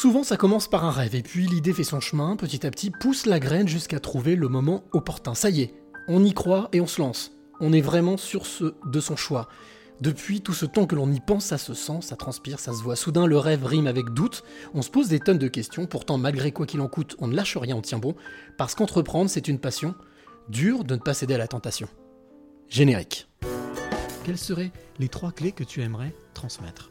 Souvent ça commence par un rêve, et puis l'idée fait son chemin, petit à petit pousse la graine jusqu'à trouver le moment opportun. Ça y est, on y croit et on se lance. On est vraiment sur ce de son choix. Depuis tout ce temps que l'on y pense, ça se sent, ça transpire, ça se voit. Soudain, le rêve rime avec doute. On se pose des tonnes de questions. Pourtant, malgré quoi qu'il en coûte, on ne lâche rien, on tient bon. Parce qu'entreprendre, c'est une passion. Dur de ne pas céder à la tentation. Générique. Quelles seraient les trois clés que tu aimerais transmettre?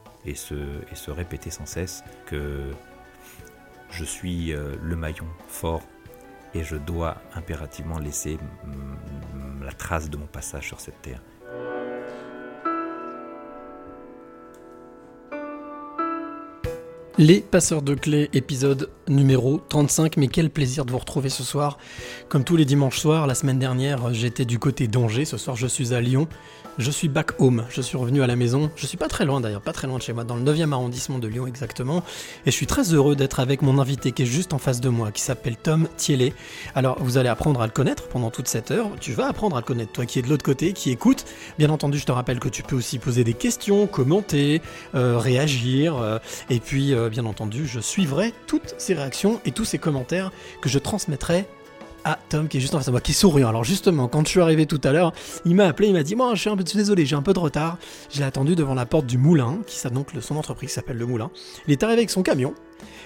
et se, répéter sans cesse que je suis euh, le maillon fort et je dois impérativement laisser la trace de mon passage sur cette terre. Les passeurs de clés, épisode numéro 35. Mais quel plaisir de vous retrouver ce soir. Comme tous les dimanches soirs, la semaine dernière, j'étais du côté d'Angers. Ce soir, je suis à Lyon. Je suis back home. Je suis revenu à la maison. Je suis pas très loin d'ailleurs, pas très loin de chez moi, dans le 9e arrondissement de Lyon exactement. Et je suis très heureux d'être avec mon invité qui est juste en face de moi, qui s'appelle Tom Thielé. Alors, vous allez apprendre à le connaître pendant toute cette heure. Tu vas apprendre à le connaître, toi qui es de l'autre côté, qui écoute. Bien entendu, je te rappelle que tu peux aussi poser des questions, commenter, euh, réagir. euh, et puis, euh, bien entendu, je suivrai toutes ces réactions et tous ces commentaires que je transmettrai à Tom qui est juste en face de moi, qui est souriant. Alors justement, quand je suis arrivé tout à l'heure, il m'a appelé, il m'a dit Moi, je suis un peu désolé, j'ai un peu de retard. Je l'ai attendu devant la porte du moulin, qui ça donc son entreprise s'appelle le Moulin. Il est arrivé avec son camion.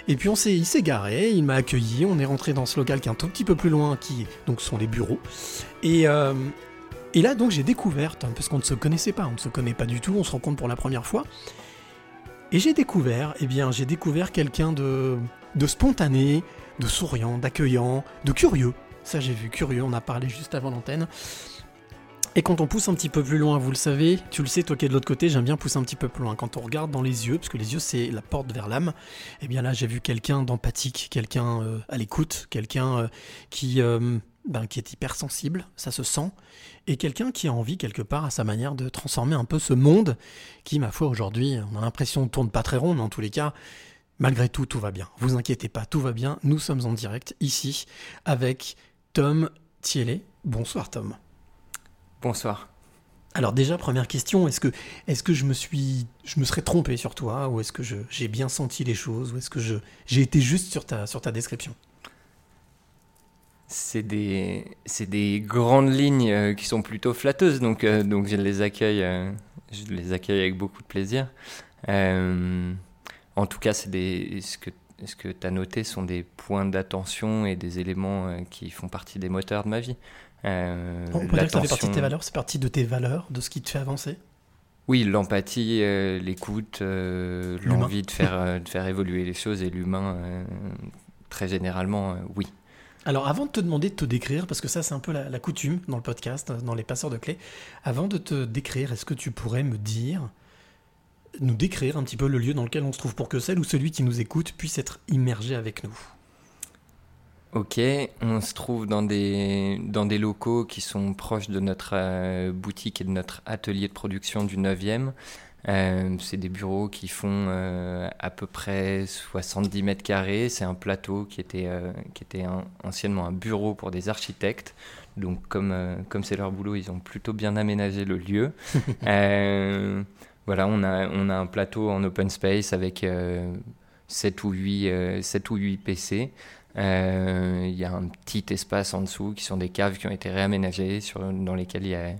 Et puis on s'est, il s'est garé, il m'a accueilli, on est rentré dans ce local qui est un tout petit peu plus loin, qui donc sont les bureaux. Et, euh, et là donc j'ai découvert, parce qu'on ne se connaissait pas, on ne se connaît pas du tout, on se rencontre pour la première fois. Et j'ai découvert, eh bien, j'ai découvert quelqu'un de, de spontané, de souriant, d'accueillant, de curieux. Ça, j'ai vu curieux, on a parlé juste avant l'antenne. Et quand on pousse un petit peu plus loin, vous le savez, tu le sais, toi qui es de l'autre côté, j'aime bien pousser un petit peu plus loin. Quand on regarde dans les yeux, parce que les yeux c'est la porte vers l'âme, eh bien là j'ai vu quelqu'un d'empathique, quelqu'un euh, à l'écoute, quelqu'un euh, qui, euh, ben, qui est hypersensible, ça se sent, et quelqu'un qui a envie quelque part à sa manière de transformer un peu ce monde qui, ma foi, aujourd'hui, on a l'impression ne tourne pas très rond, mais en tous les cas, malgré tout, tout va bien. Vous inquiétez pas, tout va bien. Nous sommes en direct ici avec Tom Thielé. Bonsoir Tom. Bonsoir. Alors déjà première question, est-ce que est-ce que je me suis je me serais trompé sur toi ou est-ce que j'ai bien senti les choses ou est-ce que j'ai été juste sur ta sur ta description? C'est des, c'est des grandes lignes euh, qui sont plutôt flatteuses, donc, euh, donc je, les accueille, euh, je les accueille avec beaucoup de plaisir. En tout cas, c'est des, ce que, ce que tu as noté sont des points d'attention et des éléments euh, qui font partie des moteurs de ma vie? Euh, On peut dire que ça fait partie de tes valeurs, c'est partie de tes valeurs, de ce qui te fait avancer? Oui, l'empathie, euh, l'écoute, euh, l'envie de faire, de faire évoluer les choses et l'humain, très généralement, oui. Alors avant de te demander de te décrire, parce que ça c'est un peu la, la coutume dans le podcast, dans les passeurs de clés, avant de te décrire, est-ce que tu pourrais me dire, nous décrire un petit peu le lieu dans lequel on se trouve pour que celle ou celui qui nous écoute puisse être immergé avec nous Ok, on se trouve dans des, dans des locaux qui sont proches de notre euh, boutique et de notre atelier de production du 9e. Euh, c'est des bureaux qui font euh, à peu près 70 mètres carrés. C'est un plateau qui était, qui était un- anciennement un bureau pour des architectes. Donc comme comme c'est leur boulot, ils ont plutôt bien aménagé le lieu. Euh, voilà, on a, on a un plateau en open space avec euh, 7 ou 8, euh, 7 ou 8 PC. Euh, Il y a un petit espace en dessous qui sont des caves qui ont été réaménagées, sur, dans lesquelles il y a,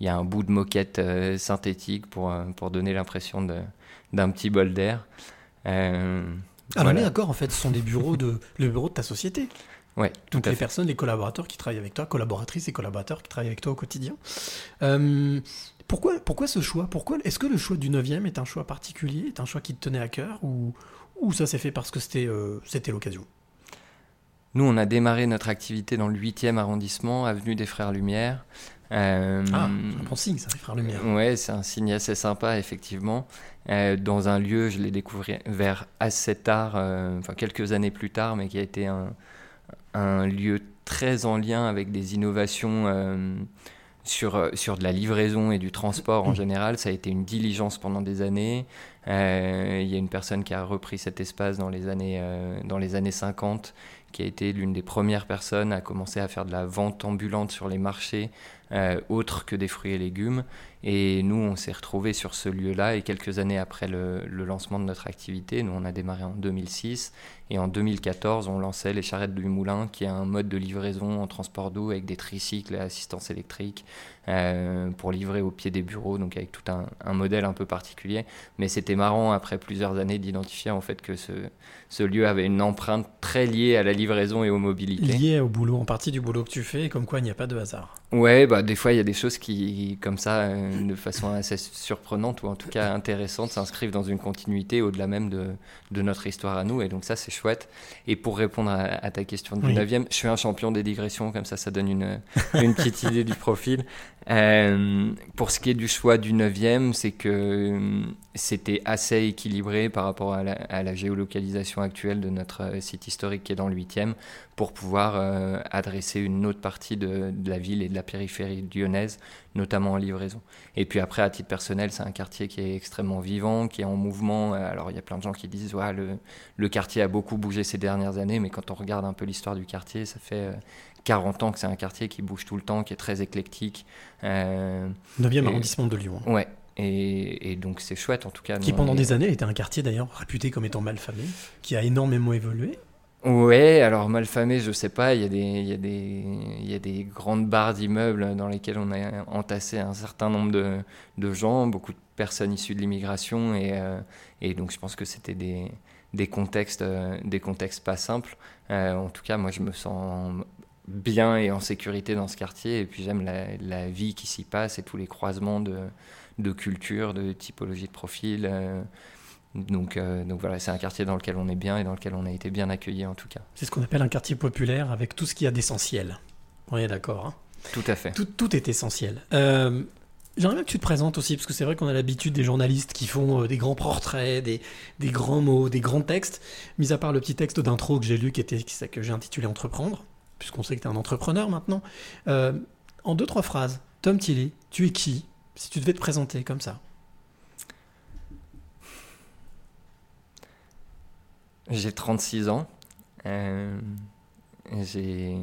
y a un bout de moquette euh, synthétique pour, euh, pour donner l'impression de- d'un petit bol d'air. Euh, Ah voilà. mais d'accord, en fait, ce sont des bureaux de, le bureau de ta société. Ouais, tout Toutes les fait. personnes, les collaborateurs qui travaillent avec toi, collaboratrices et collaborateurs qui travaillent avec toi au quotidien. Euh, pourquoi, pourquoi ce choix? Pourquoi Est-ce que le choix du 9e est un choix particulier, est un choix qui te tenait à cœur ou, ou ça s'est fait parce que c'était euh, l'occasion? Nous, on a démarré notre activité dans le 8e arrondissement, avenue des Frères Lumière. Euh, Ah, un bon signe, ça, les frères Lumière. Ouais, c'est un signe assez sympa, effectivement. Euh, dans un lieu, je l'ai découvert assez tard, euh, enfin quelques années plus tard, mais qui a été un, un lieu très en lien avec des innovations euh, sur, euh, sur de la livraison et du transport en général. Ça a été une diligence pendant des années. Euh, Il y a une personne qui a repris cet espace dans les années, euh, dans les années 50, qui a été l'une des premières personnes à commencer à faire de la vente ambulante sur les marchés euh, autres que des fruits et légumes. Et nous, on s'est retrouvés sur ce lieu-là. Et quelques années après le, le lancement de notre activité, nous, on a démarré en 2006. Et en 2014, on lançait les charrettes du moulin, qui est un mode de livraison en transport d'eau avec des tricycles et assistance électrique euh, pour livrer au pied des bureaux, donc avec tout un, un modèle un peu particulier. Mais c'était marrant, après plusieurs années, d'identifier en fait que ce, ce lieu avait une empreinte très liée à la livraison et aux mobilités. Lié au boulot, en partie du boulot que tu fais, comme quoi il n'y a pas de hasard. Ouais, bah des fois il y a des choses qui, comme ça, euh, de façon assez surprenante ou en tout cas intéressante, s'inscrivent dans une continuité au-delà même de, de notre histoire à nous. Et donc ça c'est chouette. Et pour répondre à, à ta question du Oui. 9e, je suis un champion des digressions, comme ça ça donne une, une petite idée du profil. Euh, pour ce qui est du choix du 9e, c'est que euh, c'était assez équilibré par rapport à la, à la géolocalisation actuelle de notre euh, site historique qui est dans le 8e pour pouvoir euh, adresser une autre partie de, de la ville et de la périphérie lyonnaise, notamment en livraison. Et puis après, à titre personnel, c'est un quartier qui est extrêmement vivant, qui est en mouvement. Euh, Alors il y a plein de gens qui disent ouais, le, le quartier a beaucoup bougé ces dernières années, mais quand on regarde un peu l'histoire du quartier, ça fait euh, 40 ans que c'est un quartier qui bouge tout le temps, qui est très éclectique. Euh, 9e Et- arrondissement de Lyon. ouais. Et, et donc c'est chouette en tout cas. Qui pendant est- des années était un quartier d'ailleurs réputé comme étant mal famé, qui a énormément évolué. Ouais, alors malfamé, je sais pas, il y a des, y a des, y a des grandes barres d'immeubles dans lesquelles on a entassé un certain nombre de, de gens, beaucoup de personnes issues de l'immigration, et, euh, et donc je pense que c'était des, des contextes, euh, des contextes pas simples. Euh, en tout cas, moi je me sens bien et en sécurité dans ce quartier, et puis j'aime la, la vie qui s'y passe et tous les croisements de, de culture, de typologie de profil. Euh, donc, euh, donc voilà, c'est un quartier dans lequel on est bien et dans lequel on a été bien accueillis en tout cas. C'est ce qu'on appelle un quartier populaire avec tout ce qu'il y a d'essentiel. On est d'accord. hein Tout à fait. tout, tout est essentiel. Euh, J'aimerais bien que tu te présentes aussi, parce que c'est vrai qu'on a l'habitude des journalistes qui font euh, des grands portraits, des, des grands mots, des grands textes, mis à part le petit texte d'intro que j'ai lu, qui était que j'ai intitulé Entreprendre, puisqu'on sait que tu es un entrepreneur maintenant. En deux, trois phrases, Tom Tilly, tu es qui? Si tu devais te présenter comme ça. J'ai 36 ans. Euh, j'ai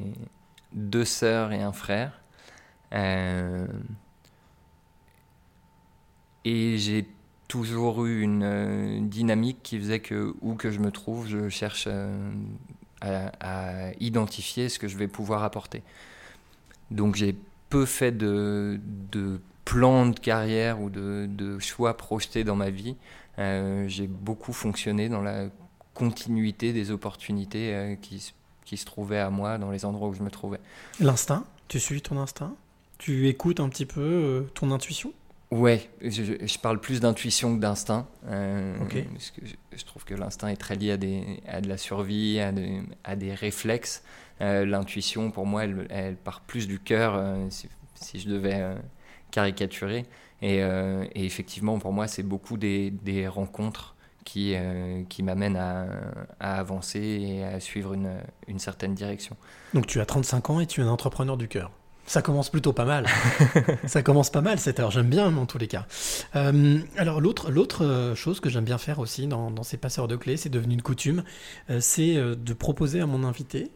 deux sœurs et un frère. Euh, et j'ai toujours eu une euh, dynamique qui faisait que, où que je me trouve, je cherche à, identifier ce que je vais pouvoir apporter. Donc j'ai peu fait de, de plans de carrière ou de, de choix projetés dans ma vie. J'ai beaucoup fonctionné dans la continuité des opportunités euh, qui, se- qui se trouvaient à moi dans les endroits où je me trouvais. L'instinct? Tu suis ton instinct? Tu écoutes un petit peu euh, ton intuition? Ouais, je, parle plus d'intuition que d'instinct. euh. Parce que je, je trouve que l'instinct est très lié à, des, à de la survie, à, des- à des réflexes. Euh, L'intuition, pour moi, elle, elle part plus du cœur, euh, si, si je devais caricaturer. Et, et effectivement, pour moi, c'est beaucoup des, des rencontres qui, euh, qui m'amènent à, à avancer et à suivre une, une certaine direction. Donc tu as 35 ans et tu es un entrepreneur du cœur. Ça commence plutôt pas mal. ça commence pas mal cette heure, j'aime bien en tous les cas. Euh, alors l'autre, l'autre euh, chose que j'aime bien faire aussi dans, dans ces passeurs de clés, c'est devenu une coutume, c'est de proposer à mon invité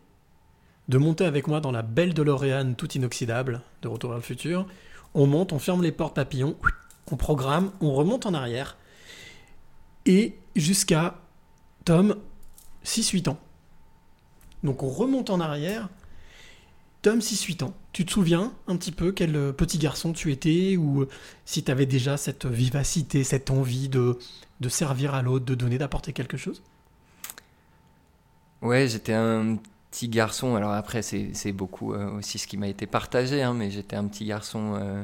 de monter avec moi dans la belle DeLorean tout inoxydable de Retour vers le futur. On monte, on ferme les portes papillons, on programme, on remonte en arrière et jusqu'à Tom 6-8 ans. Donc on remonte en arrière Tom, 6-8 ans. Tu te souviens un petit peu quel euh, petit garçon tu étais ou euh, si tu avais déjà cette vivacité, cette envie de, de servir à l'autre, de donner, d'apporter quelque chose? Ouais, j'étais un petit garçon. Alors après, c'est c'est beaucoup euh, aussi ce qui m'a été partagé, hein, mais j'étais un petit garçon euh,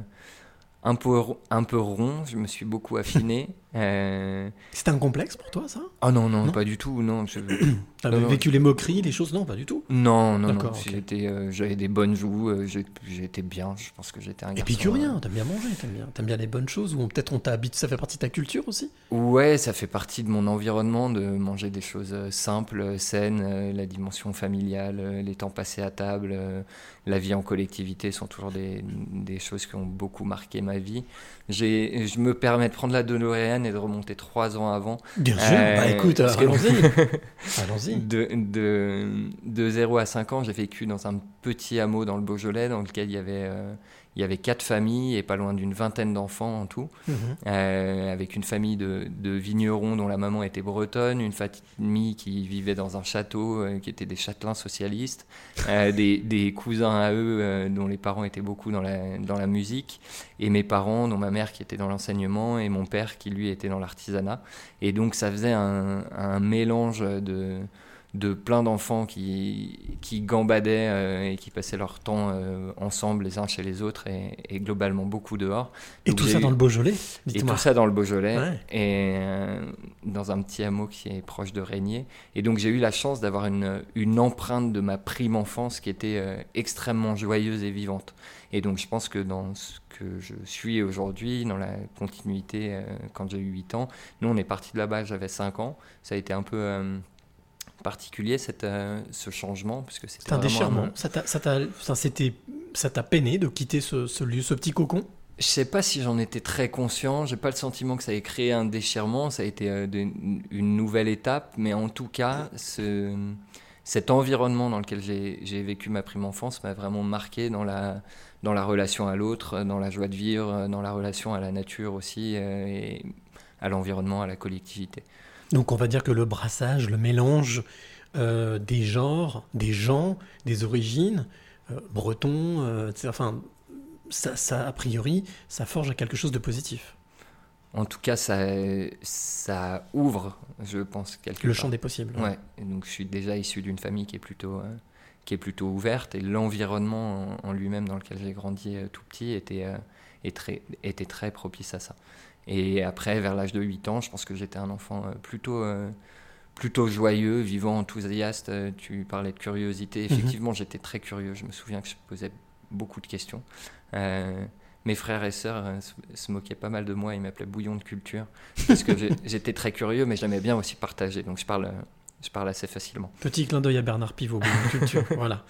un, peu, un peu rond. Je me suis beaucoup affiné. Euh, C'était un complexe pour toi, ça? Ah non, non, Non? pas du tout. Non, je- T'avais vécu les moqueries, les choses? Non, pas du tout. non, non, non. D'accord, ok. J'étais, euh, J'avais des bonnes joues, euh, j'étais bien. Je pense que j'étais un garçon. Épicurien, t'aimes bien manger, t'aimes bien, t'aimes bien les bonnes choses, ou peut-être on t'habite, ça fait partie de ta culture aussi? Euh, Ouais, ça fait partie de mon environnement de manger des choses euh, simples, euh, saines, euh, la dimension familiale, euh, les temps passés à table, euh, la vie en collectivité sont toujours des, des choses qui ont beaucoup marqué ma vie. J'ai, je me permets de prendre la DeLorean et de remonter trois ans avant. Bien sûr, Euh, bah écoute, allons-y. allons-y. De, de, de 0 à 5 ans, j'ai vécu dans un petit hameau dans le Beaujolais dans lequel il y avait, euh, il y avait quatre familles et pas loin d'une vingtaine d'enfants en tout. Mhm. Euh, avec une famille de, de vignerons dont la maman était bretonne, une famille qui vivait dans un château, euh, qui étaient des châtelains socialistes, euh, des, des cousins à eux dont les parents étaient beaucoup dans la, dans la musique, et mes parents, dont ma mère qui était dans l'enseignement, et mon père qui lui était dans l'artisanat. Et donc ça faisait un, un mélange de de plein d'enfants qui, qui gambadaient euh, et qui passaient leur temps euh, ensemble les uns chez les autres et, et globalement beaucoup dehors. Et tout ça eu- dans le Beaujolais et tout ça dans le Beaujolais et euh, dans un petit hameau qui est proche de Régnier. Et donc j'ai eu la chance d'avoir une, une empreinte de ma prime enfance qui était extrêmement joyeuse et vivante. Et donc je pense que dans ce que je suis aujourd'hui, dans la continuité quand j'ai eu 8 ans, nous on est parti de là-bas, j'avais 5 ans. Ça a été un peu particulier cette, euh, ce changement parce que c'était C'est un déchirement. un- Ça t'a, ça t'a, ça, c'était, ça t'a peiné de quitter ce, ce lieu, ce petit cocon? Je sais pas si j'en étais très conscient. J'ai pas le sentiment que ça ait créé un déchirement. Ça a été euh, de- une nouvelle étape, mais en tout cas, ce, cet environnement dans lequel j'ai j'ai vécu ma prime enfance m'a vraiment marqué dans la dans la relation à l'autre, dans la joie de vivre, dans la relation à la nature aussi euh, et à l'environnement, à la collectivité. Donc on va dire que le brassage, le mélange euh, des genres, des gens, des origines, euh, bretons, euh, enfin, ça, ça, a priori, ça forge à quelque chose de positif. En tout cas, ça ça ouvre, je pense, quelque Le part. champ des possibles. Ouais, et donc je suis déjà issu d'une famille qui est plutôt, euh, qui est plutôt ouverte et l'environnement en, en lui-même dans lequel j'ai grandi euh, tout petit était, très, était très propice à ça. Et après, vers l'âge de 8 ans, je pense que j'étais un enfant euh, plutôt, euh, plutôt joyeux, vivant, enthousiaste. Euh, Tu parlais de curiosité. Effectivement, j'étais très curieux. Je me souviens que je posais beaucoup de questions. Euh, mes frères et sœurs euh, se, moquaient pas mal de moi. Ils m'appelaient bouillon de culture. Parce que j'étais très curieux, mais j'aimais bien aussi partager. Donc je parle, je parle assez facilement. Petit clin d'œil à Bernard Pivot, Bouillon culture. voilà.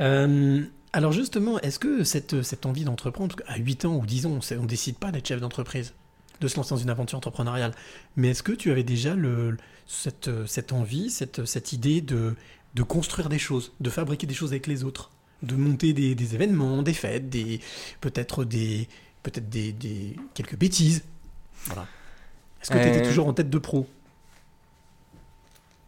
Euh, alors justement, est-ce que cette, cette envie d'entreprendre, qu'à 8 ans ou 10 ans, on ne décide pas d'être chef d'entreprise, de se lancer dans une aventure entrepreneuriale, mais est-ce que tu avais déjà le, cette, cette envie, cette, cette idée de, de construire des choses, de fabriquer des choses avec les autres, de monter des, des événements, des fêtes, des, peut-être des, peut-être des, des- quelques bêtises? Voilà. Est-ce que tu étais Euh, toujours en tête de pro?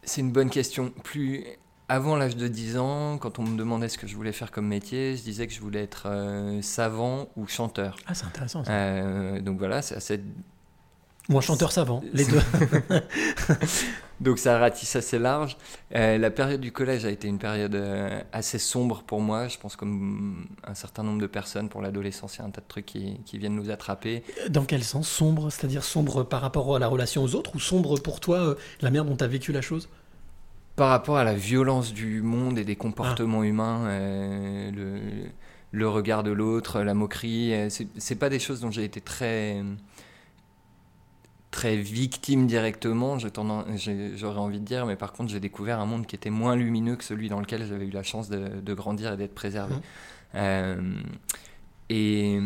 C'est une bonne question. Plus avant l'âge de 10 ans, quand on me demandait ce que je voulais faire comme métier, je disais que je voulais être euh, savant ou chanteur. Ah, c'est intéressant ça. Euh, donc voilà, c'est assez Ou un chanteur savant, les deux. Donc ça ratisse assez large. Euh, la période du collège a été une période assez sombre pour moi. Je pense comme un certain nombre de personnes pour l'adolescence, il y a un tas de trucs qui, qui viennent nous attraper. Dans quel sens? Sombre, c'est-à-dire sombre par rapport à la relation aux autres ou sombre pour toi, la manière dont tu as vécu la chose? Par rapport à la violence du monde et des comportements humains, euh, le, le regard de l'autre, la moquerie, euh, c'est pas des choses dont j'ai été très très victime directement, j'aurais envie de dire, mais par contre j'ai découvert un monde qui était moins lumineux que celui dans lequel j'avais eu la chance de, de grandir et d'être préservé. Mhm. Euh, et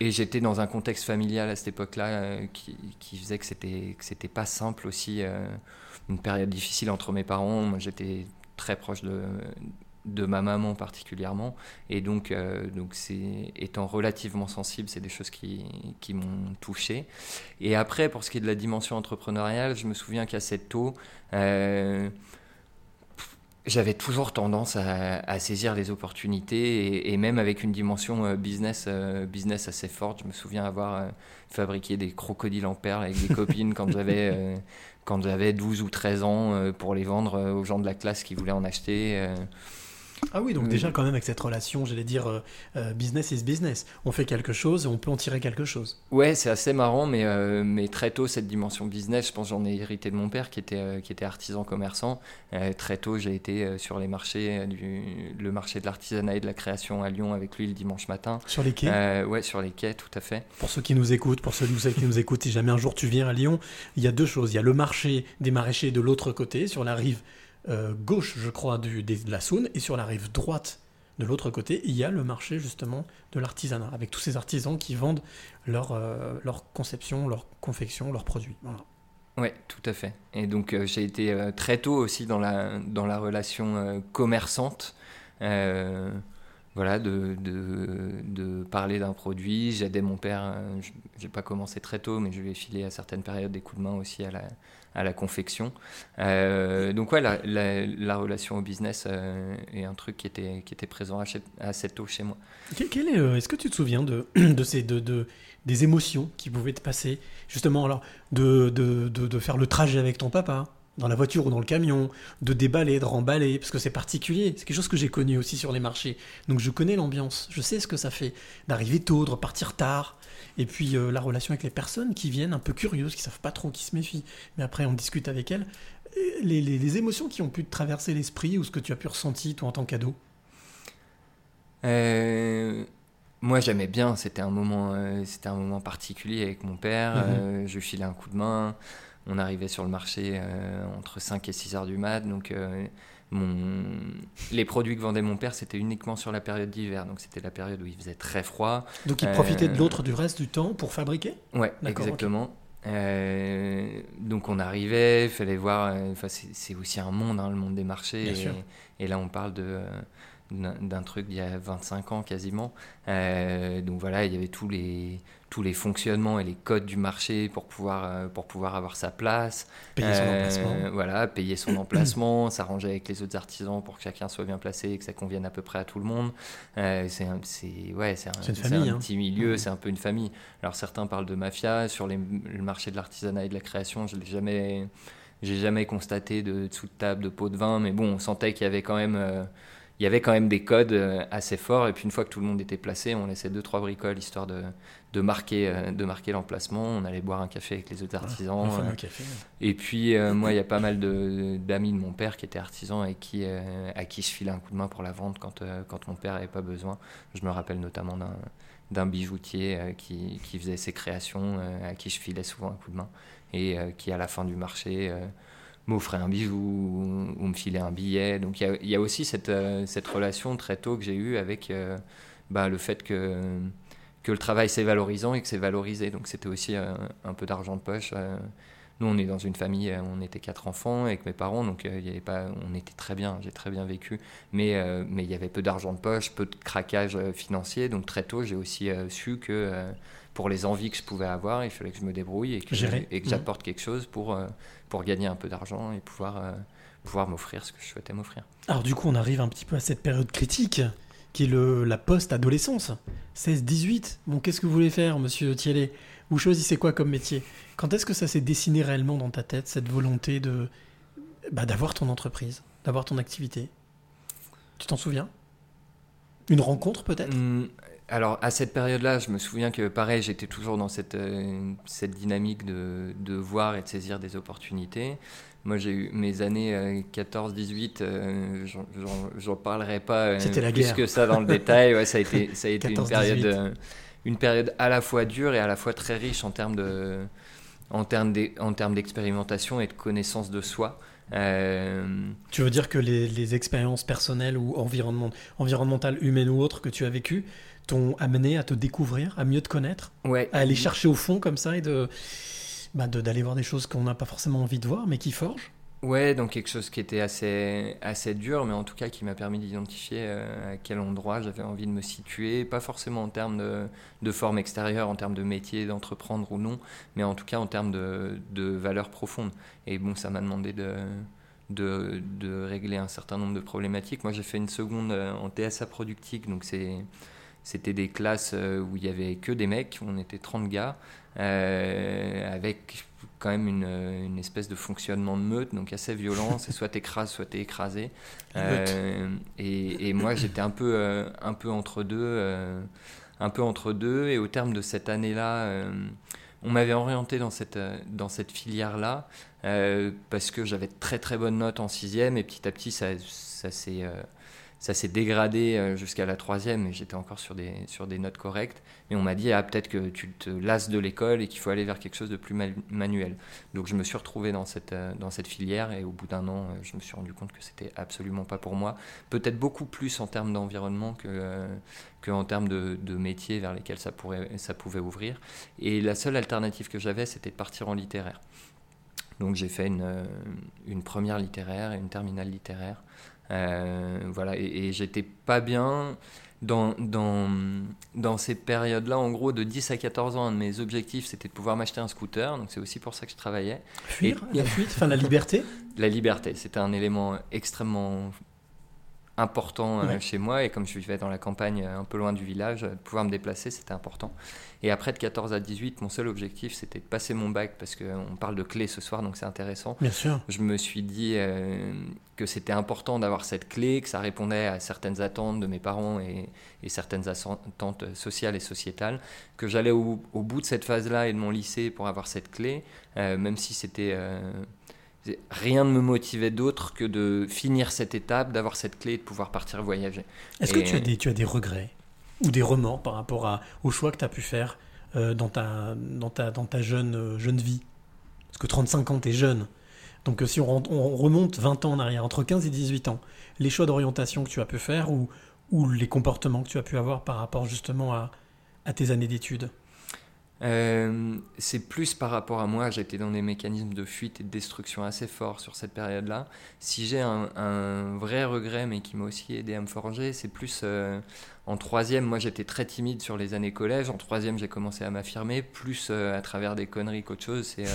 et j'étais dans un contexte familial à cette époque-là euh, qui, qui faisait que c'était que c'était pas simple aussi, euh, une période difficile entre mes parents. Moi j'étais très proche de de ma maman particulièrement et donc euh, donc c'est étant relativement sensible c'est des choses qui, qui m'ont touché et après pour ce qui est de la dimension entrepreneuriale je me souviens qu'assez tôt euh, j'avais toujours tendance à, à saisir les opportunités et, et même avec une dimension euh, business, euh, business assez forte. Je me souviens avoir euh, fabriqué des crocodiles en perles avec des copines quand j'avais quand j'avais 12 ou 13 ans euh, pour les vendre euh, aux gens de la classe qui voulaient en acheter. Ah oui, donc déjà quand même avec cette relation, j'allais dire euh, euh, business is business. On fait quelque chose et on peut en tirer quelque chose. Ouais, c'est assez marrant, mais, euh, mais très tôt, cette dimension business, je pense j'en ai hérité de mon père qui était, euh, qui était artisan commerçant. Très tôt, j'ai été sur les marchés, du, le marché de l'artisanat et de la création à Lyon avec lui le dimanche matin. Sur les quais, ouais, sur les quais, tout à fait. pour ceux qui nous écoutent, pour ceux qui nous écoutent, si jamais un jour tu viens à Lyon, il y a deux choses. Il y a le marché des maraîchers de l'autre côté, sur la rive euh, gauche, je crois, du, des- de la Saône, et sur la rive droite de l'autre côté, il y a le marché justement de l'artisanat, avec tous ces artisans qui vendent leur, euh, leur conception, leur confection, leurs produits. Voilà. Ouais, tout à fait. Et donc euh, j'ai été euh, très tôt aussi dans la, dans la relation commerçante. Voilà, de, de, parler d'un produit. J'aidais mon père, j'ai pas commencé très tôt, mais je lui ai filé à certaines périodes des coups de main aussi à la, à la confection. Euh, donc ouais, la, la, la relation au business euh, est un truc qui était, qui était présent assez, tôt chez moi. Que- quel est, euh, Est-ce que tu te souviens de, de ces, de, de- des émotions qui pouvaient te passer? Justement, alors, de, de faire le trajet avec ton papa, dans la voiture ou dans le camion, de déballer, de remballer, parce que c'est particulier. C'est quelque chose que j'ai connu aussi sur les marchés. Donc je connais l'ambiance, je sais ce que ça fait d'arriver tôt, de repartir tard. Et puis euh, la relation avec les personnes qui viennent un peu curieuses, qui savent pas trop, qui se méfient. Mais après, on discute avec elles. Les, les- les émotions qui ont pu te traverser l'esprit ou ce que tu as pu ressentir, toi, en tant qu'ado? Euh, moi, j'aimais bien. C'était un moment, euh, c'était un moment particulier avec mon père. Mhm. Euh, je filais un coup de main. On arrivait sur le marché entre 5 et 6 heures du mat. Donc, mon... les produits que vendait mon père, c'était uniquement sur la période d'hiver. Donc, c'était la période où il faisait très froid. Donc ils Euh, profitaient de l'autre du reste du temps pour fabriquer? Ouais, exactement. Euh, donc on arrivait, il fallait voir. euh, Enfin, c'est aussi un monde, hein, le monde des marchés. Bien et, sûr. et là, on parle de euh, d'un truc d'il y a 25 ans quasiment. Euh, donc voilà, il y avait tous les tous les fonctionnements et les codes du marché pour pouvoir euh, pour pouvoir avoir sa place. payer son Euh, emplacement. Voilà, payer son emplacement, s'arranger avec les autres artisans pour que chacun soit bien placé et que ça convienne à peu près à tout le monde. Euh, c'est un, ouais, c'est un, un hein. petit milieu, Mhm. c'est un peu une famille. Alors certains parlent de mafia sur les- le marché de l'artisanat et de la création. Je l'ai jamais, j'ai jamais constaté de dessous de table de pot de vin, mais bon, on sentait qu'il y avait quand même il y avait quand même des codes euh, assez forts. Et puis une fois que tout le monde était placé, on laissait deux trois bricoles histoire de, de marquer euh, de marquer l'emplacement. On allait boire un café avec les autres artisans. Euh, café. et puis, euh, moi, il y a pas mal de- d'amis de mon père qui étaient artisans et qui, euh, à qui je filais un coup de main pour la vente quand, quand mon père n'avait pas besoin. Je me rappelle notamment d'un d'un bijoutier qui, qui faisait ses créations, à qui je filais souvent un coup de main, et qui, à la fin du marché, m'offrait un bijou ou, me filait un billet. Donc, il y a, aussi cette, euh, cette relation très tôt que j'ai eue avec euh, bah, le fait que que le travail c'est valorisant et que c'est valorisé. Donc c'était aussi euh, un peu d'argent de poche. nous on est dans une famille, on était quatre enfants avec mes parents, donc y avait pas, on était très bien, j'ai très bien vécu. Mais mais il y avait peu d'argent de poche, peu de craquage financier. Donc très tôt j'ai aussi su que pour les envies que je pouvais avoir, il fallait que je me débrouille et que, Gérer. et que j'apporte quelque chose pour euh, pour gagner un peu d'argent et pouvoir euh, pouvoir m'offrir ce que je souhaitais m'offrir. Alors du coup, on arrive un petit peu à cette période critique, qui est le, la post-adolescence. 16-18. Bon, qu'est-ce que vous voulez faire, monsieur Thiellet Vous choisissez quoi comme métier? Quand est-ce que ça s'est dessiné réellement dans ta tête, cette volonté de bah, d'avoir ton entreprise, d'avoir ton activité? Tu t'en souviens? Une rencontre peut-être? Hum, alors à cette période-là, je me souviens que pareil, j'étais toujours dans cette, euh, cette dynamique de, de voir et de saisir des opportunités. Moi, j'ai eu mes années euh, 14-18, euh, j'en- j'en- parlerai pas euh, la plus guerre. que ça dans le détail. Ouais, ça a été, ça a été une 14-18. période, euh, une période à la fois dure et à la fois très riche en termes de, en termes d'e- en termes d'expérimentation et de connaissance de soi. Euh, Tu veux dire que les, les expériences personnelles ou environnement- environnementales, humaines ou autres que tu as vécues t'ont amené à te découvrir, à mieux te connaître, ouais, à aller chercher au fond comme ça et de bah, de- d'aller voir des choses qu'on n'a pas forcément envie de voir, mais qui forgent Ouais, donc quelque chose qui était assez, assez dur, mais en tout cas qui m'a permis d'identifier euh, à quel endroit j'avais envie de me situer, pas forcément en termes de, de forme extérieure, en termes de métier, d'entreprendre ou non, mais en tout cas en termes de, de valeurs profondes. Et bon, ça m'a demandé de, de, de régler un certain nombre de problématiques. Moi, j'ai fait une seconde euh, en TSA productique, donc c'est c'était des classes euh, où il y avait que des mecs, on était 30 gars, euh, avec quand même une, une espèce de fonctionnement de meute, donc assez violent. C'est soit t'écrases, soit t'es écrasé. Euh, et, et moi, j'étais un peu, euh, un peu entre deux, euh, un peu entre deux. Et au terme de cette année-là, euh, on m'avait orienté dans cette, euh, dans cette filière-là euh, parce que j'avais de très très bonnes notes en sixième et petit à petit, ça, ça s'est euh, ça s'est dégradé euh, jusqu'à la troisième et j'étais encore sur des, sur des notes correctes. Mais on m'a dit, ah, peut-être que tu te lasses de l'école et qu'il faut aller vers quelque chose de plus ma- manuel. Donc je me suis retrouvé dans cette, euh, dans cette filière et au bout d'un an, euh, je me suis rendu compte que c'était absolument pas pour moi. Peut-être beaucoup plus en termes d'environnement que, que en termes de, de métiers vers lesquels ça, pourrait, ça pouvait ouvrir. Et la seule alternative que j'avais, c'était de partir en littéraire. Donc j'ai fait une, une première littéraire et une terminale littéraire. Euh, voilà, et, et j'étais pas bien dans, dans, dans ces périodes-là. En gros, de 10 à 14 ans, un de mes objectifs, c'était de pouvoir m'acheter un scooter. Donc c'est aussi pour ça que je travaillais. Fuir, Et- la fuite, enfin la liberté. La liberté, c'était un élément extrêmement important euh, Ouais. chez moi et comme je vivais dans la campagne euh, un peu loin du village, euh, pouvoir me déplacer c'était important. Et après de 14 à 18, mon seul objectif c'était de passer mon bac parce qu'on parle de clé ce soir donc c'est intéressant. Bien sûr. Je me suis dit euh, que c'était important d'avoir cette clé, que ça répondait à certaines attentes de mes parents et, et certaines attentes sociales et sociétales, que j'allais au, au bout de cette phase-là et de mon lycée pour avoir cette clé, euh, même si c'était... euh, rien ne me motivait d'autre que de finir cette étape, d'avoir cette clé et de pouvoir partir voyager. Est-ce que tu as, des, tu as des regrets ou des remords par rapport à, au choix que tu as pu faire euh, dans ta, dans ta, dans ta jeune, euh, jeune vie? Parce que 35 ans, tu es jeune. Donc euh, si on, remonte 20 ans en arrière, entre 15 et 18 ans, les choix d'orientation que tu as pu faire ou, ou les comportements que tu as pu avoir par rapport justement à, à tes années d'études? Euh, c'est plus par rapport à moi, j'étais dans des mécanismes de fuite et de destruction assez forts sur cette période-là. Si j'ai un, vrai regret, mais qui m'a aussi aidé à me forger, c'est plus euh, en troisième, moi j'étais très timide sur les années collège, en troisième j'ai commencé à m'affirmer, plus euh, à travers des conneries qu'autre chose, c'est...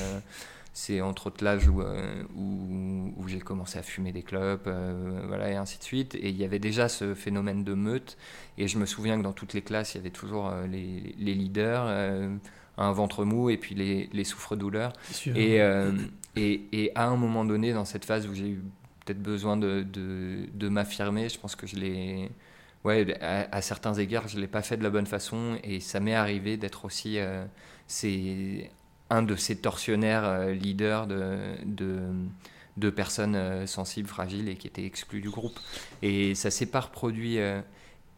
c'est entre autres l'âge où, euh, où, où j'ai commencé à fumer des clopes, euh, voilà, et ainsi de suite. Et il y avait déjà ce phénomène de meute. Et je me souviens que dans toutes les classes, il y avait toujours euh, les, les leaders, euh, un ventre mou et puis les, les souffres-douleurs. Et, euh, et, et à un moment donné, dans cette phase où j'ai eu peut-être besoin de, de, de m'affirmer, je pense que je l'ai. Ouais, à, à certains égards, je ne l'ai pas fait de la bonne façon et ça m'est arrivé d'être aussi. euh, c'est un de ces tortionnaires euh, leaders de, de, de personnes euh, sensibles, fragiles et qui étaient exclues du groupe. Et ça s'est pas reproduit euh,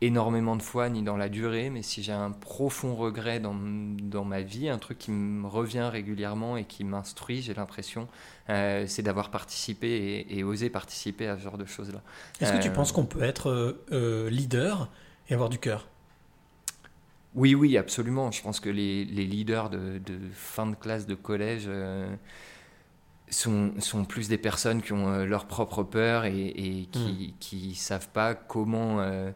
énormément de fois ni dans la durée, mais si j'ai un profond regret dans, dans ma vie, un truc qui me revient régulièrement et qui m'instruit, j'ai l'impression, euh, c'est d'avoir participé et, et osé participer à ce genre de choses-là. Est-ce que tu penses qu'on peut être euh, leader et avoir du cœur? Oui, oui, absolument. Je pense que les, les leaders de, de fin de classe de collège euh, sont, sont plus des personnes qui ont euh, leur propre peur et, et qui qui savent pas comment, euh,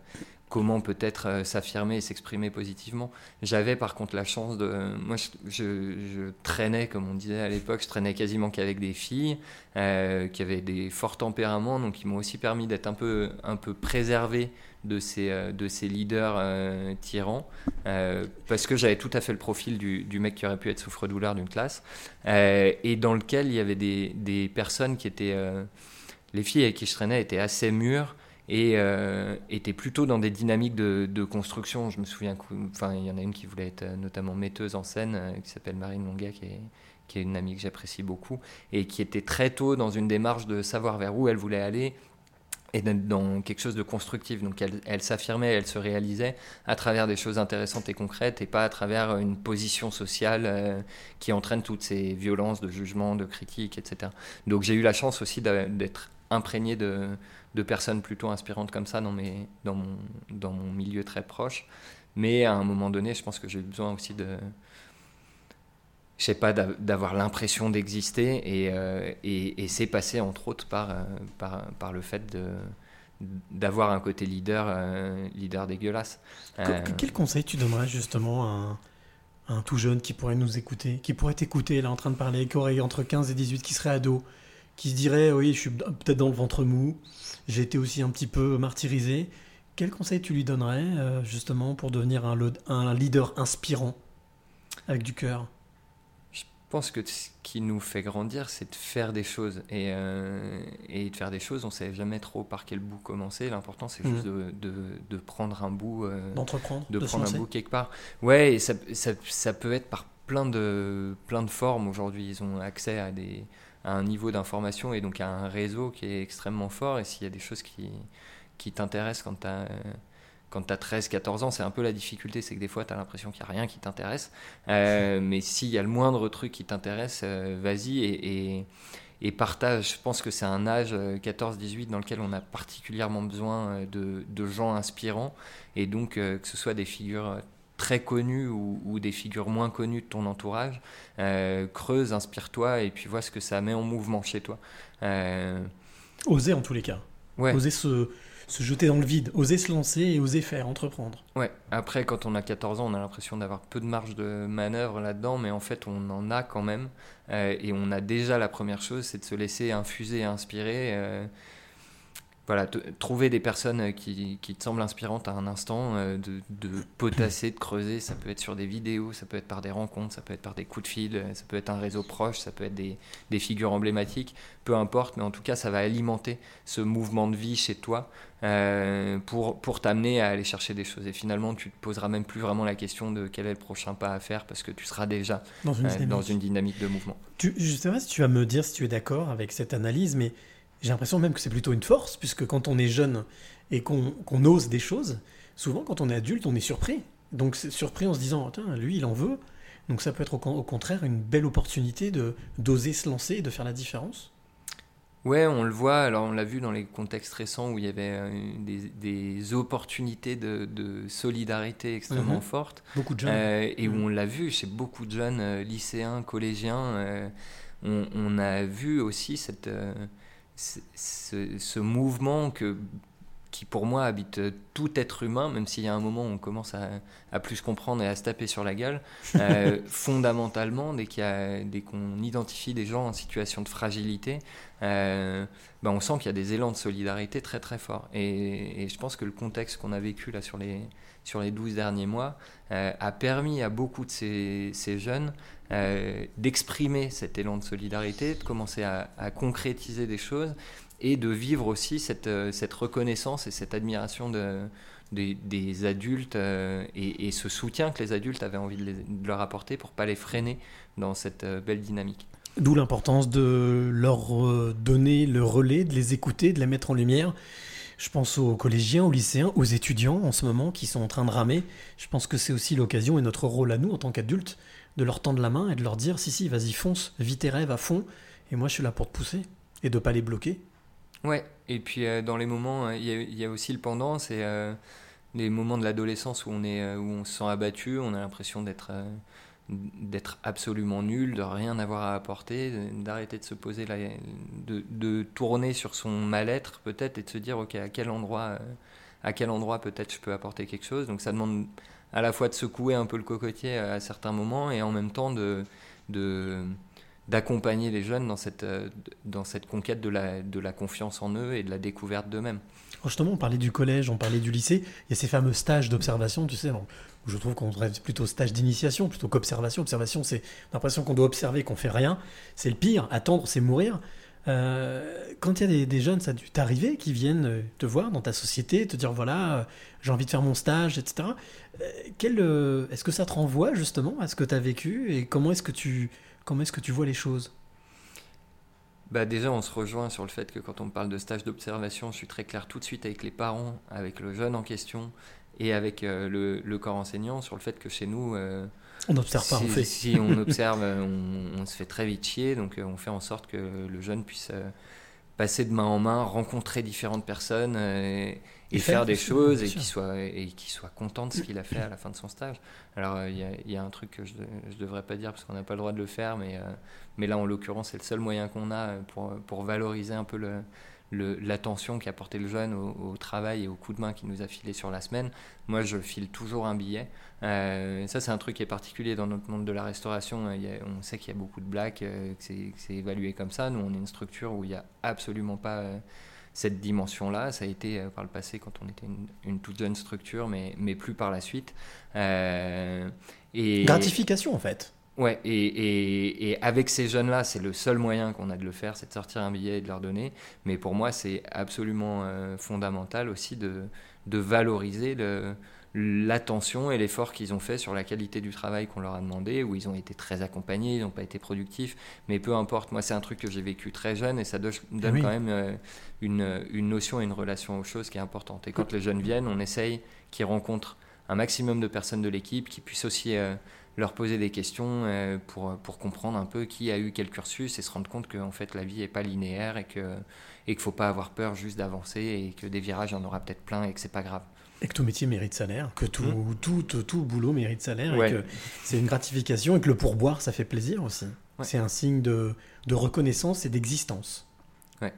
comment peut-être euh, s'affirmer et s'exprimer positivement. J'avais par contre la chance de... Moi, je, traînais, comme on disait à l'époque, je traînais quasiment qu'avec des filles euh, qui avaient des forts tempéraments, donc qui m'ont aussi permis d'être un peu, un peu préservé de ces, euh, de ces leaders euh, tyrans, parce que j'avais tout à fait le profil du, du mec qui aurait pu être souffre-douleur d'une classe, et dans lequel il y avait des, des personnes qui étaient... les filles avec qui je traînais étaient assez mûres et euh, étaient plutôt dans des dynamiques de, construction. Je me souviens enfin, il y en a une qui voulait être euh, notamment metteuse en scène, euh, qui s'appelle Marine Longuet, qui est, qui est une amie que j'apprécie beaucoup, et qui était très tôt dans une démarche de savoir vers où elle voulait aller et d'être dans quelque chose de constructif. Donc elle, elle s'affirmait, elle se réalisait à travers des choses intéressantes et concrètes et pas à travers une position sociale qui entraîne toutes ces violences de jugement, de critique, etc. Donc j'ai eu la chance aussi d'être imprégné de, de personnes plutôt inspirantes comme ça dans, mes, dans, mon, dans mon milieu très proche. Mais à un moment donné, je pense que j'ai eu besoin aussi de, je sais pas, d'a- d'avoir l'impression d'exister et, euh, et, et c'est passé entre autres par, euh, par, par le fait de d'avoir un côté leader euh, leader dégueulasse. Euh, que- Quel conseil tu donnerais justement à un, à un tout jeune qui pourrait nous écouter, qui pourrait t'écouter là en train de parler, qui aurait entre 15 et 18, qui serait ado, qui se dirait oui, je suis peut-être dans le ventre mou, j'ai été aussi un petit peu martyrisé. Quel conseil tu lui donnerais euh, justement pour devenir un, leader inspirant avec du cœur? Je pense que ce qui nous fait grandir, c'est de faire des choses. Et, euh, et de faire des choses, on ne sait jamais trop par quel bout commencer. L'important, c'est juste de, de- de prendre un bout. euh, D'entreprendre, de, prendre un bout quelque part. Ouais, et ça, ça, ça peut être par plein de, plein de formes aujourd'hui. Ils ont accès à, des, à un niveau d'information et donc à un réseau qui est extrêmement fort. Et s'il y a des choses qui, qui t'intéressent quand tu as, quand tu as 13-14 ans, c'est un peu la difficulté, c'est que des fois tu as l'impression qu'il n'y a rien qui t'intéresse. Euh, mais s'il y a le moindre truc qui t'intéresse, euh, vas-y et, et, et partage. Je pense que c'est un âge euh, 14-18 dans lequel on a particulièrement besoin euh, de, de gens inspirants. Et donc, euh, que ce soit des figures euh, très connues ou, ou des figures moins connues de ton entourage, euh, creuse, inspire-toi et puis vois ce que ça met en mouvement chez toi. Euh, Oser en tous les cas. ouais. Oser se, se jeter dans le vide, oser se lancer et oser faire, entreprendre. Ouais, après, quand on a 14 ans, on a l'impression d'avoir peu de marge de manœuvre là-dedans, mais en fait, on en a quand même. Euh, et on a déjà la première chose, c'est de se laisser infuser et inspirer. Euh, voilà, trouver des personnes qui, qui te semblent inspirantes à un instant, euh, de, de potasser, de creuser. Ça peut être sur des vidéos, ça peut être par des rencontres, ça peut être par des coups de fil, euh, ça peut être un réseau proche, ça peut être des, des figures emblématiques, peu importe, mais en tout cas, ça va alimenter ce mouvement de vie chez toi euh, pour, pour t'amener à aller chercher des choses. Et finalement, tu te poseras même plus vraiment la question de quel est le prochain pas à faire parce que tu seras déjà Dans une euh, dynamique. dans une dynamique de mouvement. Tu, je sais pas si tu vas me dire si tu es d'accord avec cette analyse, mais j'ai l'impression même que c'est plutôt une force, puisque quand on est jeune et qu'on ose des choses, souvent quand on est adulte, on est surpris. Donc c'est surpris en se disant, Tiens, lui, il en veut. Donc ça peut être au, con- au contraire une belle opportunité de d'oser se lancer et de faire la différence. Ouais, on le voit, alors on l'a vu dans les contextes récents où il y avait euh, des, des opportunités de, de solidarité extrêmement Mhm. fortes. Beaucoup de jeunes. Euh, et où Mhm. on l'a vu chez beaucoup de jeunes euh, lycéens, collégiens, euh, on, on a vu aussi cette, euh, ce, mouvement que, qui pour moi habite tout être humain, même s'il y a un moment où on commence à, à plus comprendre et à se taper sur la gueule. Euh, fondamentalement, dès qu'on identifie des gens en situation de fragilité, euh, ben on sent qu'il y a des élans de solidarité très très forts. Et, et je pense que le contexte qu'on a vécu là sur les, sur les 12 derniers mois euh, a permis à beaucoup de ces, ces jeunes euh, d'exprimer cet élan de solidarité, de commencer à, concrétiser des choses et de vivre aussi cette, euh, reconnaissance et cette admiration de, des, adultes euh, et, ce soutien que les adultes avaient envie de, de leur apporter pour pas les freiner dans cette belle dynamique. D'où l'importance de leur donner le relais, de les écouter, de les mettre en lumière. Je pense aux collégiens, aux lycéens, aux étudiants en ce moment qui sont en train de ramer. Je pense que c'est aussi l'occasion et notre rôle à nous en tant qu'adultes de leur tendre la main et de leur dire si si vas-y fonce, vis tes rêves à fond et moi je suis là pour te pousser et de pas les bloquer. Ouais, et puis euh, dans les moments, euh, il y, a- aussi le pendant, c'est euh, les moments de l'adolescence où on est, où on se sent abattu, on a l'impression d'être, d'être absolument nul, de rien avoir à apporter, d'arrêter de se poser, de, de tourner sur son mal-être peut-être et de se dire ok à quel endroit, à quel endroit peut-être je peux apporter quelque chose. Donc ça demande à la fois de secouer un peu le cocotier à certains moments et en même temps de, d'accompagner les jeunes dans cette, euh, dans cette conquête de la, de la confiance en eux et de la découverte d'eux-mêmes. Justement, on parlait du collège, on parlait du lycée. Il y a ces fameux stages d'observation, tu sais, où je trouve qu'on rêve plutôt stage d'initiation plutôt qu'observation. Observation, c'est l'impression qu'on doit observer, qu'on fait rien. C'est le pire. Attendre, c'est mourir. Euh, quand il y a des, jeunes, ça a dû t'arriver, qui viennent euh, te voir dans ta société, te dire voilà, euh, j'ai envie de faire mon stage, etc. Est-ce que ça te renvoie justement à ce que tu as vécu et comment est-ce que tu, comment est-ce que tu vois les choses? Bah déjà, on se rejoint sur le fait que quand on parle de stage d'observation, je suis très clair tout de suite avec les parents, avec le jeune en question et avec le, le corps enseignant sur le fait que chez nous, On n'observe pas, si, on fait. si on observe, on, on se fait très vite chier, donc euh, on fait en sorte que le jeune puisse euh, passer de main en main, rencontrer différentes personnes euh, et, Et faire, faire, des choses et qu'il soit, et qu'il soit content de ce qu'il a fait à la fin de son stage. Alors euh, il y, a, il y a un truc que je ne devrais pas dire parce qu'on n'a pas le droit de le faire, mais, euh, mais là en l'occurrence c'est le seul moyen qu'on a pour, pour valoriser un peu le- l'attention qu'a porté le jeune au, travail et au coup de main qu'il nous a filé sur la semaine. Moi, je file toujours un billet. Euh, ça, c'est un truc qui est particulier dans notre monde de la restauration. On sait qu'il y a beaucoup de blacks, euh, que c'est, évalué comme ça. Nous, on est une structure où il n'y a absolument pas euh, cette dimension-là. Ça a été euh, par le passé quand on était une, toute jeune structure, mais, mais plus par la suite. Gratification en fait. Ouais, et, et, et avec ces jeunes-là, c'est le seul moyen qu'on a de le faire, c'est de sortir un billet et de leur donner. Mais pour moi, c'est absolument euh, fondamental aussi de, de valoriser l'attention et l'effort qu'ils ont fait sur la qualité du travail qu'on leur a demandé, où ils ont été très accompagnés, ils n'ont pas été productifs, mais peu importe, moi c'est un truc que j'ai vécu très jeune et ça do- donne oui. quand même euh, une, une notion et une relation aux choses qui est importante. Et quand les jeunes viennent, on essaye qu'ils rencontrent un maximum de personnes de l'équipe, qui puissent aussi euh, leur poser des questions euh, pour, pour comprendre un peu qui a eu quel cursus et se rendre compte que en fait la vie n'est pas linéaire et que et qu'il faut pas avoir peur juste d'avancer et que des virages il y en aura peut-être plein et que c'est pas grave. Et que tout métier mérite salaire, que tout, Mm. tout, tout, tout boulot mérite salaire, Ouais. et que c'est une gratification, et que le pourboire, ça fait plaisir aussi. Ouais. C'est un signe de, de reconnaissance et d'existence. Ouais.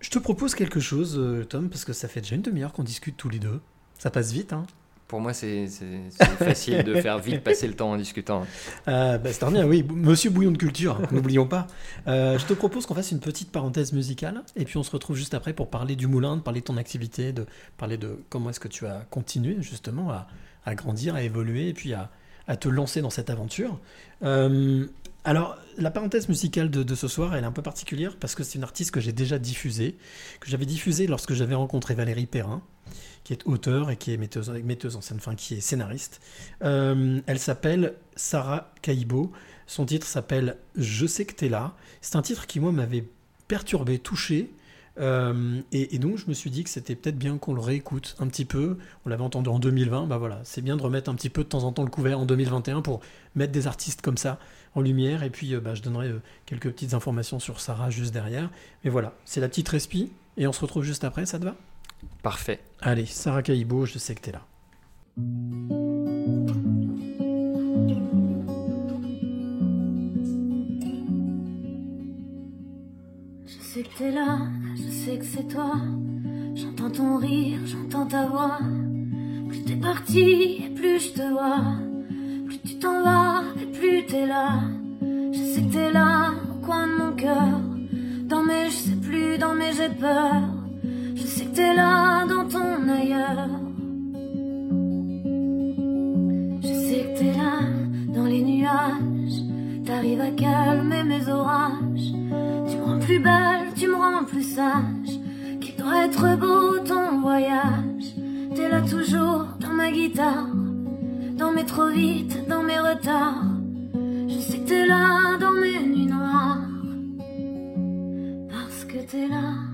Je te propose quelque chose, euh, Tom, parce que ça fait déjà une demi-heure qu'on discute tous les deux. Ça passe vite, hein? Pour moi, c'est facile de faire vite passer le temps en discutant. Euh, bah, c'est bien, oui, Monsieur Bouillon de Culture, n'oublions pas. Euh, je te propose qu'on fasse une petite parenthèse musicale, et puis on se retrouve juste après pour parler du moulin, de parler de ton activité, de parler de comment est-ce que tu as continué justement à, à grandir, à évoluer, et puis à, à te lancer dans cette aventure. Euh, alors, la parenthèse musicale de, de ce soir, elle est un peu particulière parce que c'est une artiste que j'ai déjà diffusée, que j'avais diffusée lorsque j'avais rencontré Valérie Perrin, qui est auteur et qui est metteuse, en scène, enfin qui est scénariste. Euh, elle s'appelle Sarah Kaibo. Son titre s'appelle Je sais que t'es là. C'est un titre qui, moi, m'avait perturbé, touché. Euh, et, donc, je me suis dit que c'était peut-être bien qu'on le réécoute un petit peu. On l'avait entendu en 2020. Bah voilà, c'est bien de remettre un petit peu de temps en temps le couvert en 2021 pour mettre des artistes comme ça en lumière. Et puis, euh, bah, je donnerai quelques petites informations sur Sarah juste derrière. Mais voilà, c'est la petite respi. Et on se retrouve juste après, ça te va? Parfait. Allez, Sarah Kaibo, je sais que t'es là. Je sais que t'es là, je sais que c'est toi. J'entends ton rire, j'entends ta voix. Plus t'es parti, et plus je te vois. Plus tu t'en vas, et plus t'es là. Je sais que t'es là, au coin de mon cœur. Dans mes je sais plus, dans mes j'ai peur. T'es là, dans ton ailleurs. Je sais que t'es là, dans les nuages. T'arrives à calmer mes orages. Tu me rends plus belle, tu me rends plus sage. Qu'il doit être beau ton voyage. T'es là toujours dans ma guitare. Dans mes trop vite, dans mes retards. Je sais que t'es là dans mes nuits noires. Parce que t'es là.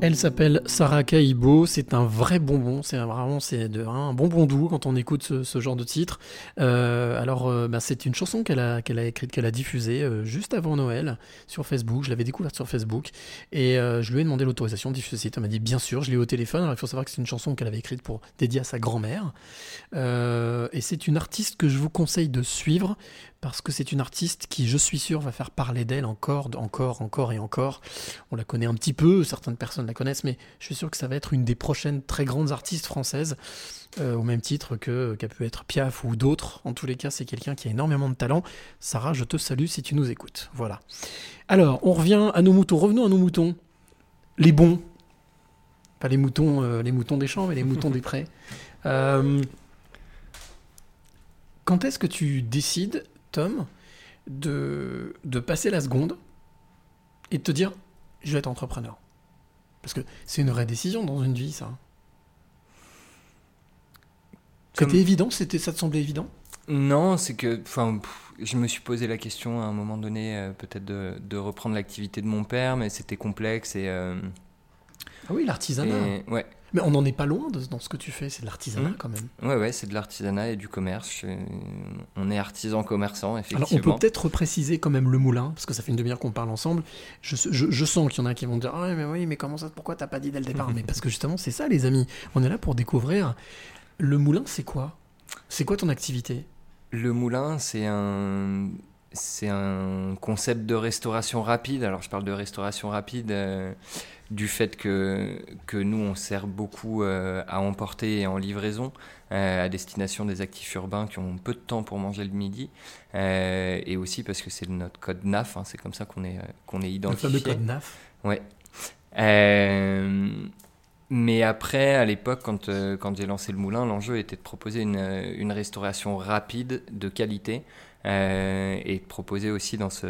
Elle s'appelle Sarah Kaibo, c'est un vrai bonbon, c'est vraiment c'est de- un bonbon doux quand on écoute ce, genre de titre. Euh, alors euh, bah, c'est une chanson qu'elle a, qu'elle a écrite, qu'elle a diffusée euh, juste avant Noël sur Facebook, je l'avais découverte sur Facebook et je lui ai demandé l'autorisation de diffuser ce titre, elle m'a dit bien sûr, je l'ai eu au téléphone, il faut savoir que c'est une chanson qu'elle avait écrite pour dédiée à sa grand-mère. Et c'est une artiste que je vous conseille de suivre parce que c'est une artiste qui, je suis sûr, va faire parler d'elle encore, encore, encore et encore. On la connaît un petit peu, certaines personnes la connaissent, mais je suis sûr que ça va être une des prochaines très grandes artistes françaises, euh, au même titre que qu'a pu être Piaf ou d'autres. En tous les cas, c'est quelqu'un qui a énormément de talent. Sarah, je te salue si tu nous écoutes. Voilà. Alors, on revient à nos moutons. Revenons à nos moutons. Les bons. Pas les moutons, euh, les moutons des champs, mais les moutons des prés. Euh, quand est-ce que tu décides, De, de passer la seconde et de te dire je vais être entrepreneur Parce que c'est une vraie décision dans une vie, ça. Comme- C'était évident C'était, Ça te semblait évident? Non, c'est que, enfin, je me suis posé la question à un moment donné, euh, peut-être de, de reprendre l'activité de mon père, mais c'était complexe et. euh, Ah oui, l'artisanat. ouais, Mais on n'en est pas loin de- dans ce que tu fais, c'est de l'artisanat Mhm. quand même. ouais, ouais, c'est de l'artisanat et du commerce. On est artisan commerçant, Alors effectivement. on peut peut-être préciser quand même le moulin, parce que ça fait une demi-heure qu'on parle ensemble. Je, je- je sens qu'il y en a qui vont dire Ah mais oui, mais comment ça, pourquoi t'as pas dit dès le départ Mais parce que justement, c'est ça les amis. On est là pour découvrir. Le moulin, c'est quoi? C'est quoi ton activité? Le moulin, c'est un, c'est un concept de restauration rapide. Alors, je parle de restauration rapide euh, du fait que, que nous, on sert beaucoup euh, à emporter et en livraison euh, à destination des actifs urbains qui ont peu de temps pour manger le midi. Euh, et aussi parce que c'est notre code NAF, hein, c'est comme ça qu'on est, qu'on est Le identifié. fameux code NAF. Ouais. Mais après, à l'époque, quand, quand j'ai lancé le moulin, l'enjeu était de proposer une, une restauration rapide, de qualité, et de proposer aussi dans ce,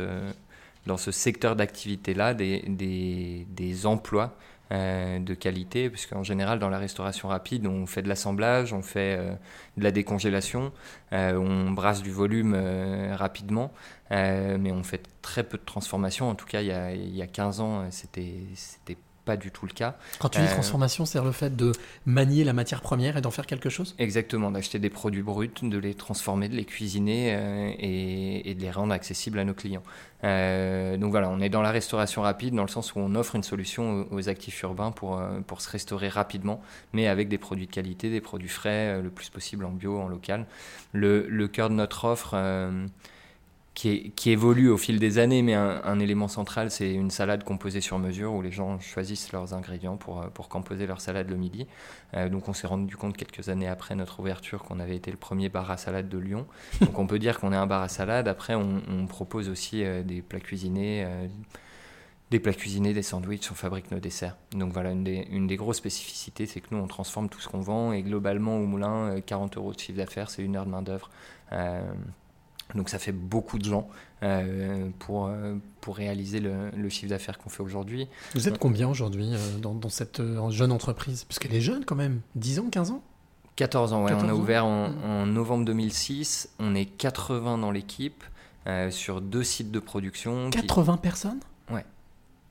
dans ce secteur d'activité-là des, des, emplois euh, de qualité, puisqu'en général, dans la restauration rapide, on fait de l'assemblage, on fait euh, de la décongélation, euh, on brasse du volume rapidement, mais on fait très peu de transformation. En tout cas, il y a, il y a 15 ans, c'était pas du tout le cas. Quand tu dis Euh, transformation, c'est le fait de manier la matière première et d'en faire quelque chose? Exactement, d'acheter des produits bruts, de les transformer, de les cuisiner euh, et, et de les rendre accessibles à nos clients. Euh, donc voilà, on est dans la restauration rapide dans le sens où on offre une solution aux, aux actifs urbains pour, pour se restaurer rapidement, mais avec des produits de qualité, des produits frais, le plus possible en bio, en local. Le, le cœur de notre offre, qui, est- qui évolue au fil des années, mais un, un élément central, c'est une salade composée sur mesure où les gens choisissent leurs ingrédients pour, euh, pour composer leur salade le midi. Euh, donc on s'est rendu compte quelques années après notre ouverture qu'on avait été le premier bar à salade de Lyon. Donc on peut dire qu'on est un bar à salade. Après, on, on propose aussi euh, des plats cuisinés. euh, des plats cuisinés, des sandwichs, on fabrique nos desserts. Donc voilà, une des, une des grosses spécificités, c'est que nous, on transforme tout ce qu'on vend. Et globalement, au moulin, euh, 40 euros de chiffre d'affaires, c'est une heure de main-d'œuvre. Euh, donc ça fait beaucoup de gens euh, pour, euh, pour réaliser le, le chiffre d'affaires qu'on fait aujourd'hui. Vous êtes combien aujourd'hui euh, dans, dans cette euh, jeune entreprise? Parce qu'elle est jeune quand même, 10 ans, 15 ans? 14 ans, ouais. 14 on a ouvert en, en novembre 2006. On est 80 dans l'équipe euh, sur deux sites de production. qui- 80 personnes? Ouais,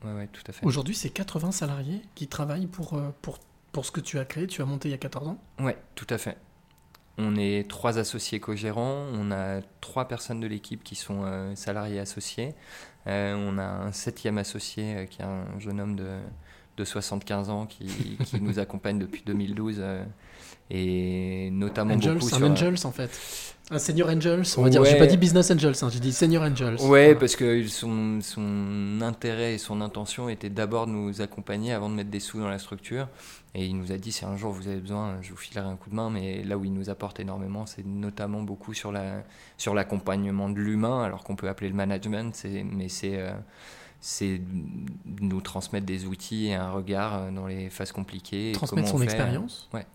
ouais, tout à fait. Aujourd'hui, c'est 80 salariés qui travaillent pour, euh, pour, pour ce que tu as créé, tu as monté il y a 14 ans? Ouais, tout à fait. On est trois associés co-gérants, on a trois personnes de l'équipe qui sont euh, salariés associés, Euh, on a un septième associé euh, qui est un jeune homme de, de 75 ans qui, qui nous accompagne depuis 2012 euh, et notamment Angels, beaucoup un sur... Angels en fait. Un Senior Angels, on va dire. Ouais. J'ai pas dit Business Angels, hein, j'ai dit Senior Angels. Ouais, Voilà. parce que son, son intérêt et son intention était d'abord de nous accompagner avant de mettre des sous dans la structure. Et il nous a dit si un jour vous avez besoin, je vous filerai un coup de main. Mais là où il nous apporte énormément, c'est notamment beaucoup sur la sur l'accompagnement de l'humain, alors qu'on peut appeler le management. c'est- Mais c'est euh, c'est nous transmettre des outils et un regard euh, dans les phases compliquées. et Transmettre son on fait, euh, expérience. ouais.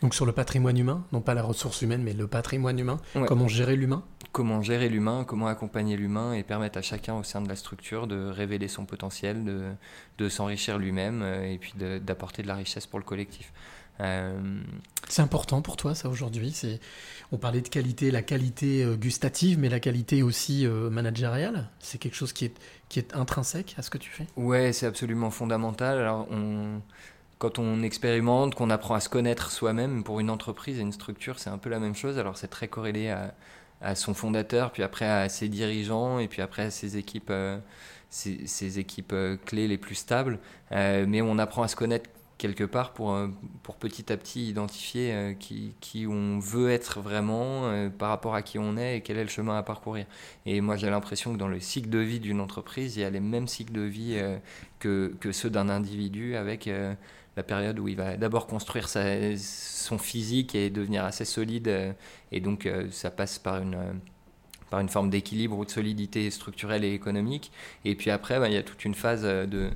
Donc sur le patrimoine humain, non pas la ressource humaine, mais le patrimoine humain. Ouais. Comment gérer l'humain? Comment gérer l'humain, comment accompagner l'humain et permettre à chacun au sein de la structure de révéler son potentiel, de, de s'enrichir lui-même euh, et puis de- d'apporter de la richesse pour le collectif. Euh, C'est important pour toi ça aujourd'hui? C'est, on parlait de qualité, la qualité euh, gustative, mais la qualité aussi euh, managériale? C'est quelque chose qui est qui est intrinsèque à ce que tu fais? Ouais, c'est absolument fondamental. Alors, on, quand on expérimente, qu'on apprend à se connaître soi-même, pour une entreprise et une structure, c'est un peu la même chose. Alors, c'est très corrélé à, à son fondateur, puis après à ses dirigeants, et puis après à ses équipes, euh, ses, ses équipes euh, clés les plus stables. Euh, mais on apprend à se connaître quelque part pour, euh, pour petit à petit identifier euh, qui, qui on veut être vraiment euh, par rapport à qui on est et quel est le chemin à parcourir. Et moi j'ai l'impression que dans le cycle de vie d'une entreprise, il y a les mêmes cycles de vie que, que ceux d'un individu avec la période où il va d'abord construire son physique et devenir assez solide. et donc ça passe par une... par une forme d'équilibre ou de solidité structurelle et économique. Et puis après, bah, il y a toute une phase de,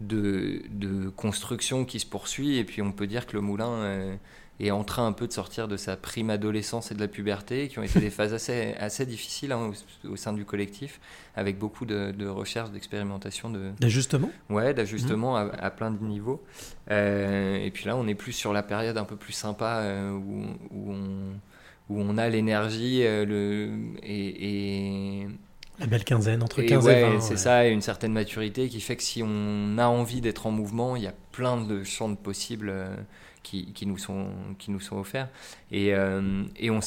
de, de construction qui se poursuit. Et puis on peut dire que le moulin euh, est en train un peu de sortir de sa prime adolescence et de la puberté, qui ont été des phases assez, assez difficiles hein, au, au sein du collectif, avec beaucoup de, de recherches, d'expérimentation, de, D'ajustement. Ouais, d'ajustement à, à plein de niveaux. Euh, et puis là, on est plus sur la période un peu plus sympa euh, où, où on, où on a l'énergie euh, le, et, et, La belle quinzaine entre et 15 ouais, et 20. c'est ouais. ça, et une certaine maturité qui fait que si on a envie d'être en mouvement, il y a plein de champs de possibles euh, qui, qui nous, sont, qui nous sont offerts. Et, euh, et on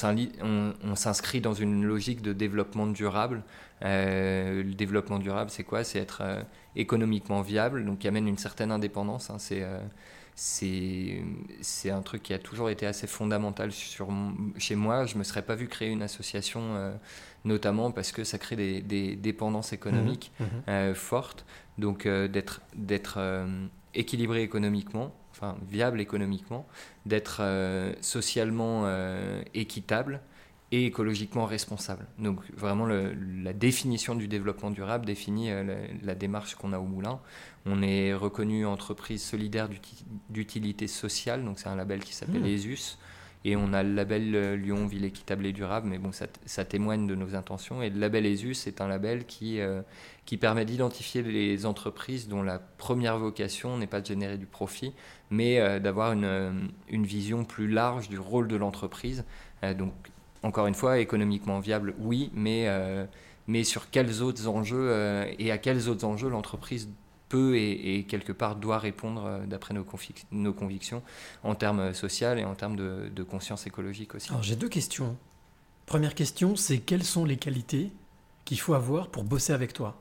s'inscrit dans une logique de développement durable. Euh, le développement durable, c'est quoi? C'est être euh, économiquement viable, donc qui amène une certaine indépendance. hein. c'est c'est un truc qui a toujours été assez fondamental sur, chez moi. Je me serais pas vu créer une association, euh, notamment parce que ça crée des, des dépendances économiques Mhm. euh, fortes. Donc euh, d'être d'être équilibré économiquement, enfin viable économiquement, d'être socialement équitable et écologiquement responsable. Donc vraiment le- la définition du développement durable définit la, la démarche qu'on a au Moulin. On est reconnu entreprise solidaire d'uti- d'utilité sociale, donc c'est un label qui s'appelle Mmh. ESUS. Et on a le label euh, Lyon Ville équitable et durable, mais bon, ça, témoigne de nos intentions. Et le label ESUS est un label qui, euh, qui permet d'identifier les entreprises dont la première vocation n'est pas de générer du profit, mais euh, d'avoir une, une vision plus large du rôle de l'entreprise. Euh, donc, encore une fois, économiquement viable, oui, mais, mais sur quels autres enjeux euh, et à quels autres enjeux l'entreprise peut et, et quelque part doit répondre euh, d'après nos, nos convictions en termes sociaux et en termes de, de conscience écologique aussi. Alors j'ai deux questions. Première question, c'est quelles sont les qualités qu'il faut avoir pour bosser avec toi?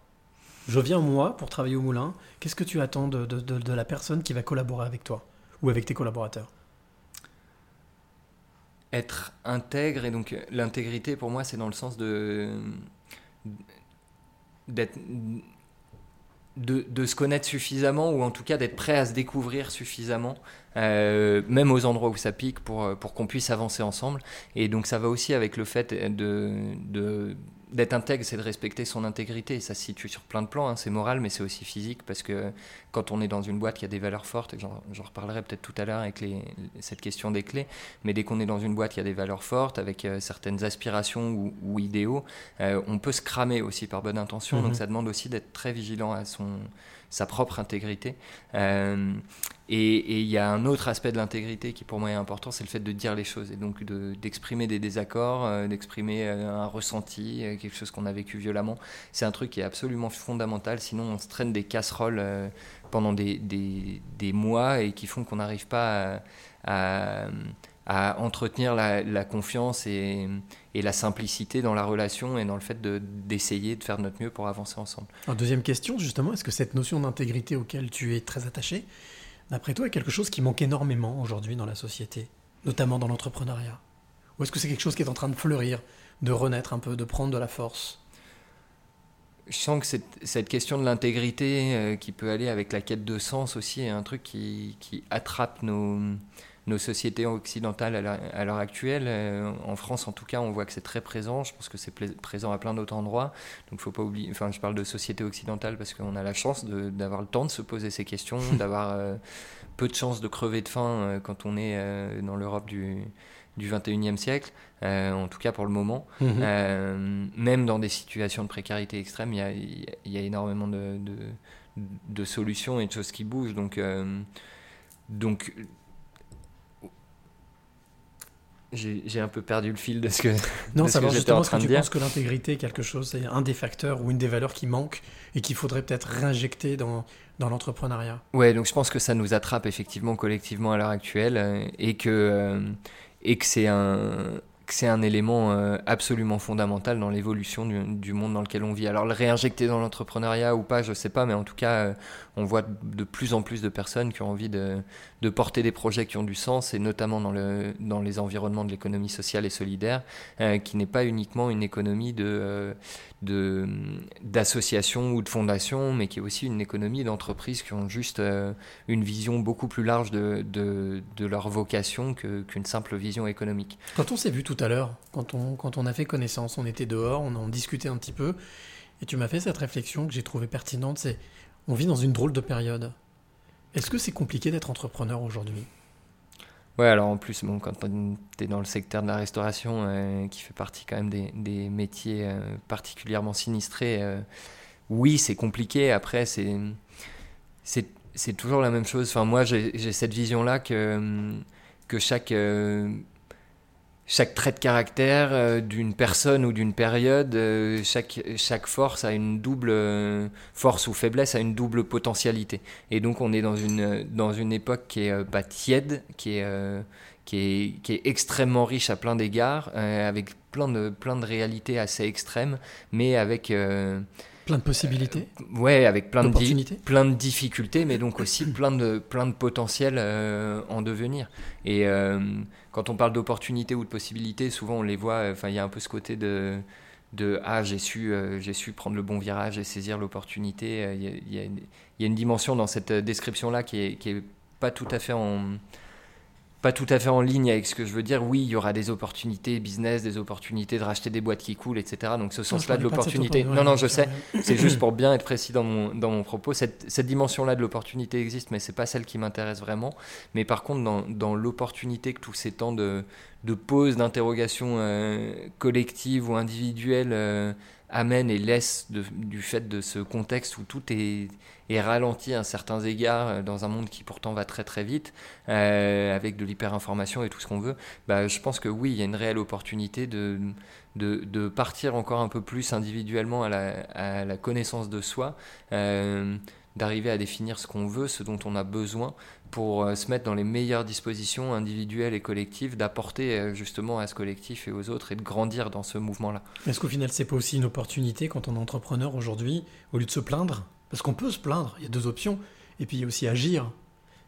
Je viens moi pour travailler au moulin. Qu'est-ce que tu attends de, de- de- de la personne qui va collaborer avec toi ou avec tes collaborateurs? Être intègre et donc euh, l'intégrité pour moi c'est dans le sens de d'être de, se connaître suffisamment ou en tout cas d'être prêt à se découvrir suffisamment euh, même aux endroits où ça pique pour, euh, pour qu'on puisse avancer ensemble. Et donc ça va aussi avec le fait de d'être intègre c'est de respecter son intégrité ça se situe sur plein de plans hein. c'est moral mais c'est aussi physique parce que quand on est dans une boîte qui a des valeurs fortes j'en reparlerai peut-être tout à l'heure avec les, cette question des clés mais dès qu'on est dans une boîte qui a des valeurs fortes, avec euh, certaines aspirations ou, ou idéaux, euh, on peut se cramer aussi par bonne intention. Mhm. Donc ça demande aussi d'être très vigilant à son, sa propre intégrité. Euh, et il y a un autre aspect de l'intégrité qui pour moi est important, c'est le fait de dire les choses et donc de- d'exprimer des désaccords, euh, d'exprimer euh, un ressenti, quelque chose qu'on a vécu violemment. C'est un truc qui est absolument fondamental, sinon on se traîne des casseroles pendant des, des, des mois et qui font qu'on n'arrive pas à- à entretenir la, la confiance et, et la simplicité dans la relation et dans le fait de- d'essayer de faire de notre mieux pour avancer ensemble. Alors, deuxième question, justement, est-ce que cette notion d'intégrité auquel tu es très attaché, d'après toi, est quelque chose qui manque énormément aujourd'hui dans la société, notamment dans l'entrepreneuriat? Ou est-ce que c'est quelque chose qui est en train de fleurir, de renaître un peu, de prendre de la force? Je sens que cette, cette question de l'intégrité euh, qui peut aller avec la quête de sens aussi est un truc qui, qui attrape nos, nos sociétés occidentales à l'heure- actuelle. Euh, en France, en tout cas, on voit que c'est très présent. Je pense que c'est présent à plein d'autres endroits. Donc, faut pas oublier. Enfin, je parle de société occidentale parce qu'on a la chance d'avoir le temps de se poser ces questions, d'avoir euh, peu de chances de crever de faim euh, quand on est euh, dans l'Europe du, du 21e siècle, en tout cas pour le moment. Mhm. Même dans des situations de précarité extrême, il y a, y a- énormément de, de, de solutions et de choses qui bougent. Donc, donc j'ai un peu perdu le fil de ce que, Non, que savoir justement en que de tu dire. penses que l'intégrité est quelque chose, c'est un des facteurs ou une des valeurs qui manque et qu'il faudrait peut-être réinjecter dans, dans l'entrepreneuriat. Ouais, donc je pense que ça nous attrape effectivement collectivement à l'heure actuelle euh, et que, euh, et que c'est un, c'est un élément euh, absolument fondamental dans l'évolution du, monde dans lequel on vit. Alors le réinjecter dans l'entrepreneuriat ou pas, je sais pas, mais en tout cas, euh, on voit de plus en plus de personnes qui ont envie de, porter des projets qui ont du sens et notamment dans, le, dans les environnements de l'économie sociale et solidaire, euh, qui n'est pas uniquement une économie de, d'associations ou de fondations, mais qui est aussi une économie d'entreprises qui ont juste euh, une vision beaucoup plus large de, de, leur vocation qu'une simple vision économique. Quand on s'est vu tout à l'heure, quand on, quand on a fait connaissance, on était dehors, on en discutait un petit peu, et tu m'as fait cette réflexion que j'ai trouvée pertinente, c'est on vit dans une drôle de période. Est-ce que c'est compliqué d'être entrepreneur aujourd'hui? Ouais, alors en plus, bon, quand tu es dans le secteur de la restauration, euh, qui fait partie quand même des, des métiers euh, particulièrement sinistrés, euh, oui, c'est compliqué. Après, c'est c'est c'est toujours la même chose. Enfin, moi, j'ai j'ai cette vision-là que, que chaque, chaque trait de caractère euh, d'une personne ou d'une période, euh, chaque, chaque force a une double euh, force ou faiblesse a une double potentialité. Et donc on est dans une, dans une époque qui est pas tiède, qui est, qui, est, qui est extrêmement riche à plein d'égards, avec plein de, plein de réalités assez extrêmes, mais avec... euh, Plein de possibilités Ouais, avec plein de, plein de difficultés, mais donc aussi plein de, plein de potentiel euh, en devenir. Et euh, quand on parle d'opportunités ou de possibilités, souvent on les voit, enfin il y a un peu ce côté de, de ah j'ai su, euh, j'ai su prendre le bon virage et saisir l'opportunité. Euh, Il y, a, il y a une- il y a une dimension dans cette description-là qui est, qui est pas tout à fait en pas tout à fait en ligne avec ce que je veux dire. Oui, il y aura des opportunités business, des opportunités de racheter des boîtes qui coulent, etc. Donc ce sens-là de l'opportunité. opportunité, Non, non, je sais. C'est juste pour bien être précis dans mon, dans mon propos. Cette, cette dimension-là de l'opportunité existe, mais c'est pas celle qui m'intéresse vraiment. Mais par contre, dans, dans l'opportunité que tous ces temps de, de pause, d'interrogation euh, collective ou individuelle euh, amènent et laissent de- du fait de ce contexte où tout est, ralenti à certains égards euh, dans un monde qui pourtant va très très vite, euh, avec de l'hyperinformation et tout ce qu'on veut, bah, je pense que oui, il y a une réelle opportunité de, partir encore un peu plus individuellement à la, à la connaissance de soi, euh, d'arriver à définir ce qu'on veut, ce dont on a besoin pour euh, se mettre dans les meilleures dispositions individuelles et collectives, d'apporter euh, justement à ce collectif et aux autres et de grandir dans ce mouvement-là. Est-ce qu'au final, c'est pas aussi une opportunité quand on est entrepreneur aujourd'hui, au lieu de se plaindre? Parce qu'on peut se plaindre, il y a deux options. Et puis il y a aussi agir.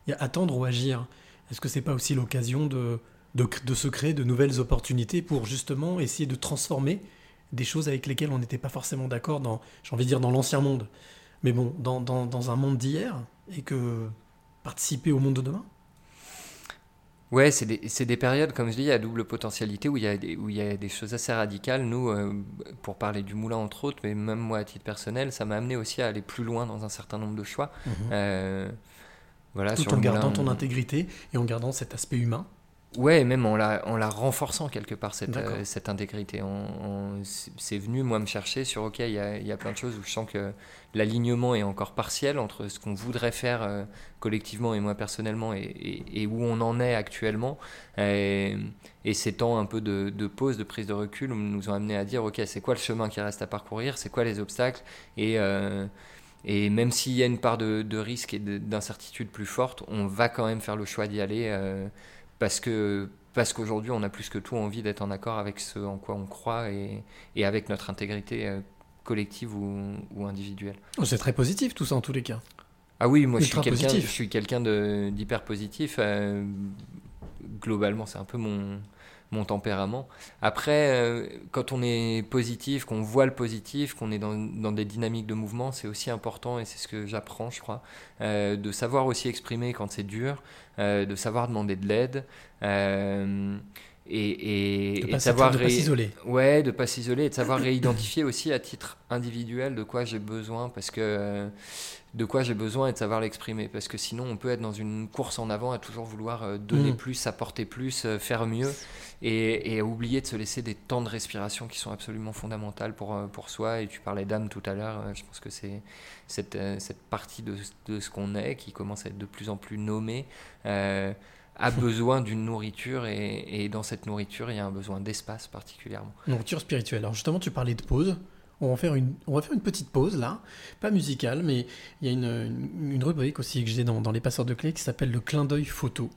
Il y a attendre ou agir. Est-ce que c'est pas aussi l'occasion de, de, se créer de nouvelles opportunités pour justement essayer de transformer des choses avec lesquelles on n'était pas forcément d'accord dans, j'ai envie de dire, dans l'ancien monde? Mais bon, dans, dans, dans un monde d'hier, et que participer au monde de demain? Ouais, c'est des, des périodes, comme je dis, à double potentialité où il y a des, où il y a des choses assez radicales. Nous, euh, pour parler du moulin entre autres, mais même moi à titre personnel, ça m'a amené aussi à aller plus loin dans un certain nombre de choix. Mhm. Euh, voilà, Tout sur en gardant moulin, ton on- intégrité et en gardant cet aspect humain. Ouais, même en la, en la renforçant quelque part, cette, euh, cette intégrité. En- en- c'est- venu, moi, me chercher sur, OK, il y a, il y a plein de choses où je sens que l'alignement est encore partiel entre ce qu'on voudrait faire euh, collectivement et moi personnellement et, et- et où on en est actuellement. Et, et ces temps un peu de, de pause, de prise de recul, nous ont amené à dire, OK, c'est quoi le chemin qui reste à parcourir C'est quoi les obstacles Et... euh, et même s'il y a une part de, de risque et de- d'incertitude plus forte, on va quand même faire le choix d'y aller euh, parce que parce qu'aujourd'hui on a plus que tout envie d'être en accord avec ce en quoi on croit et, et avec notre intégrité euh, collective ou, ou individuelle. Oh, c'est très positif tout ça en tous les cas. Ah oui, moi je suis quelqu'un, je suis quelqu'un d'hyper positif. euh, globalement, c'est un peu mon mon tempérament. Après, euh, quand on est positif, qu'on voit le positif, qu'on est dans, des dynamiques de mouvement, c'est aussi important, et c'est ce que j'apprends, je crois, euh, de savoir aussi exprimer quand c'est dur, euh, de savoir demander de l'aide, et, et, De et savoir de pas s'isoler. Ouais, de pas s'isoler et de savoir réidentifier aussi à titre individuel de quoi j'ai besoin parce que euh, de quoi j'ai besoin et de savoir l'exprimer parce que sinon on peut être dans une course en avant à toujours vouloir euh, donner Mm. plus, apporter plus, euh, faire mieux et, et à oublier de se laisser des temps de respiration qui sont absolument fondamentaux pour, pour soi et tu parlais d'âme tout à l'heure, je pense que c'est cette, cette partie de, de ce qu'on est qui commence à être de plus en plus nommée. euh, a besoin d'une nourriture et, dans cette nourriture, il y a un besoin d'espace particulièrement. Nourriture spirituelle. Alors justement, tu parlais de pause. On va, faire une, on va faire une petite pause là, pas musicale, mais il y a une, une- une rubrique aussi que j'ai dans, dans les passeurs de clés qui s'appelle le clin d'œil photo.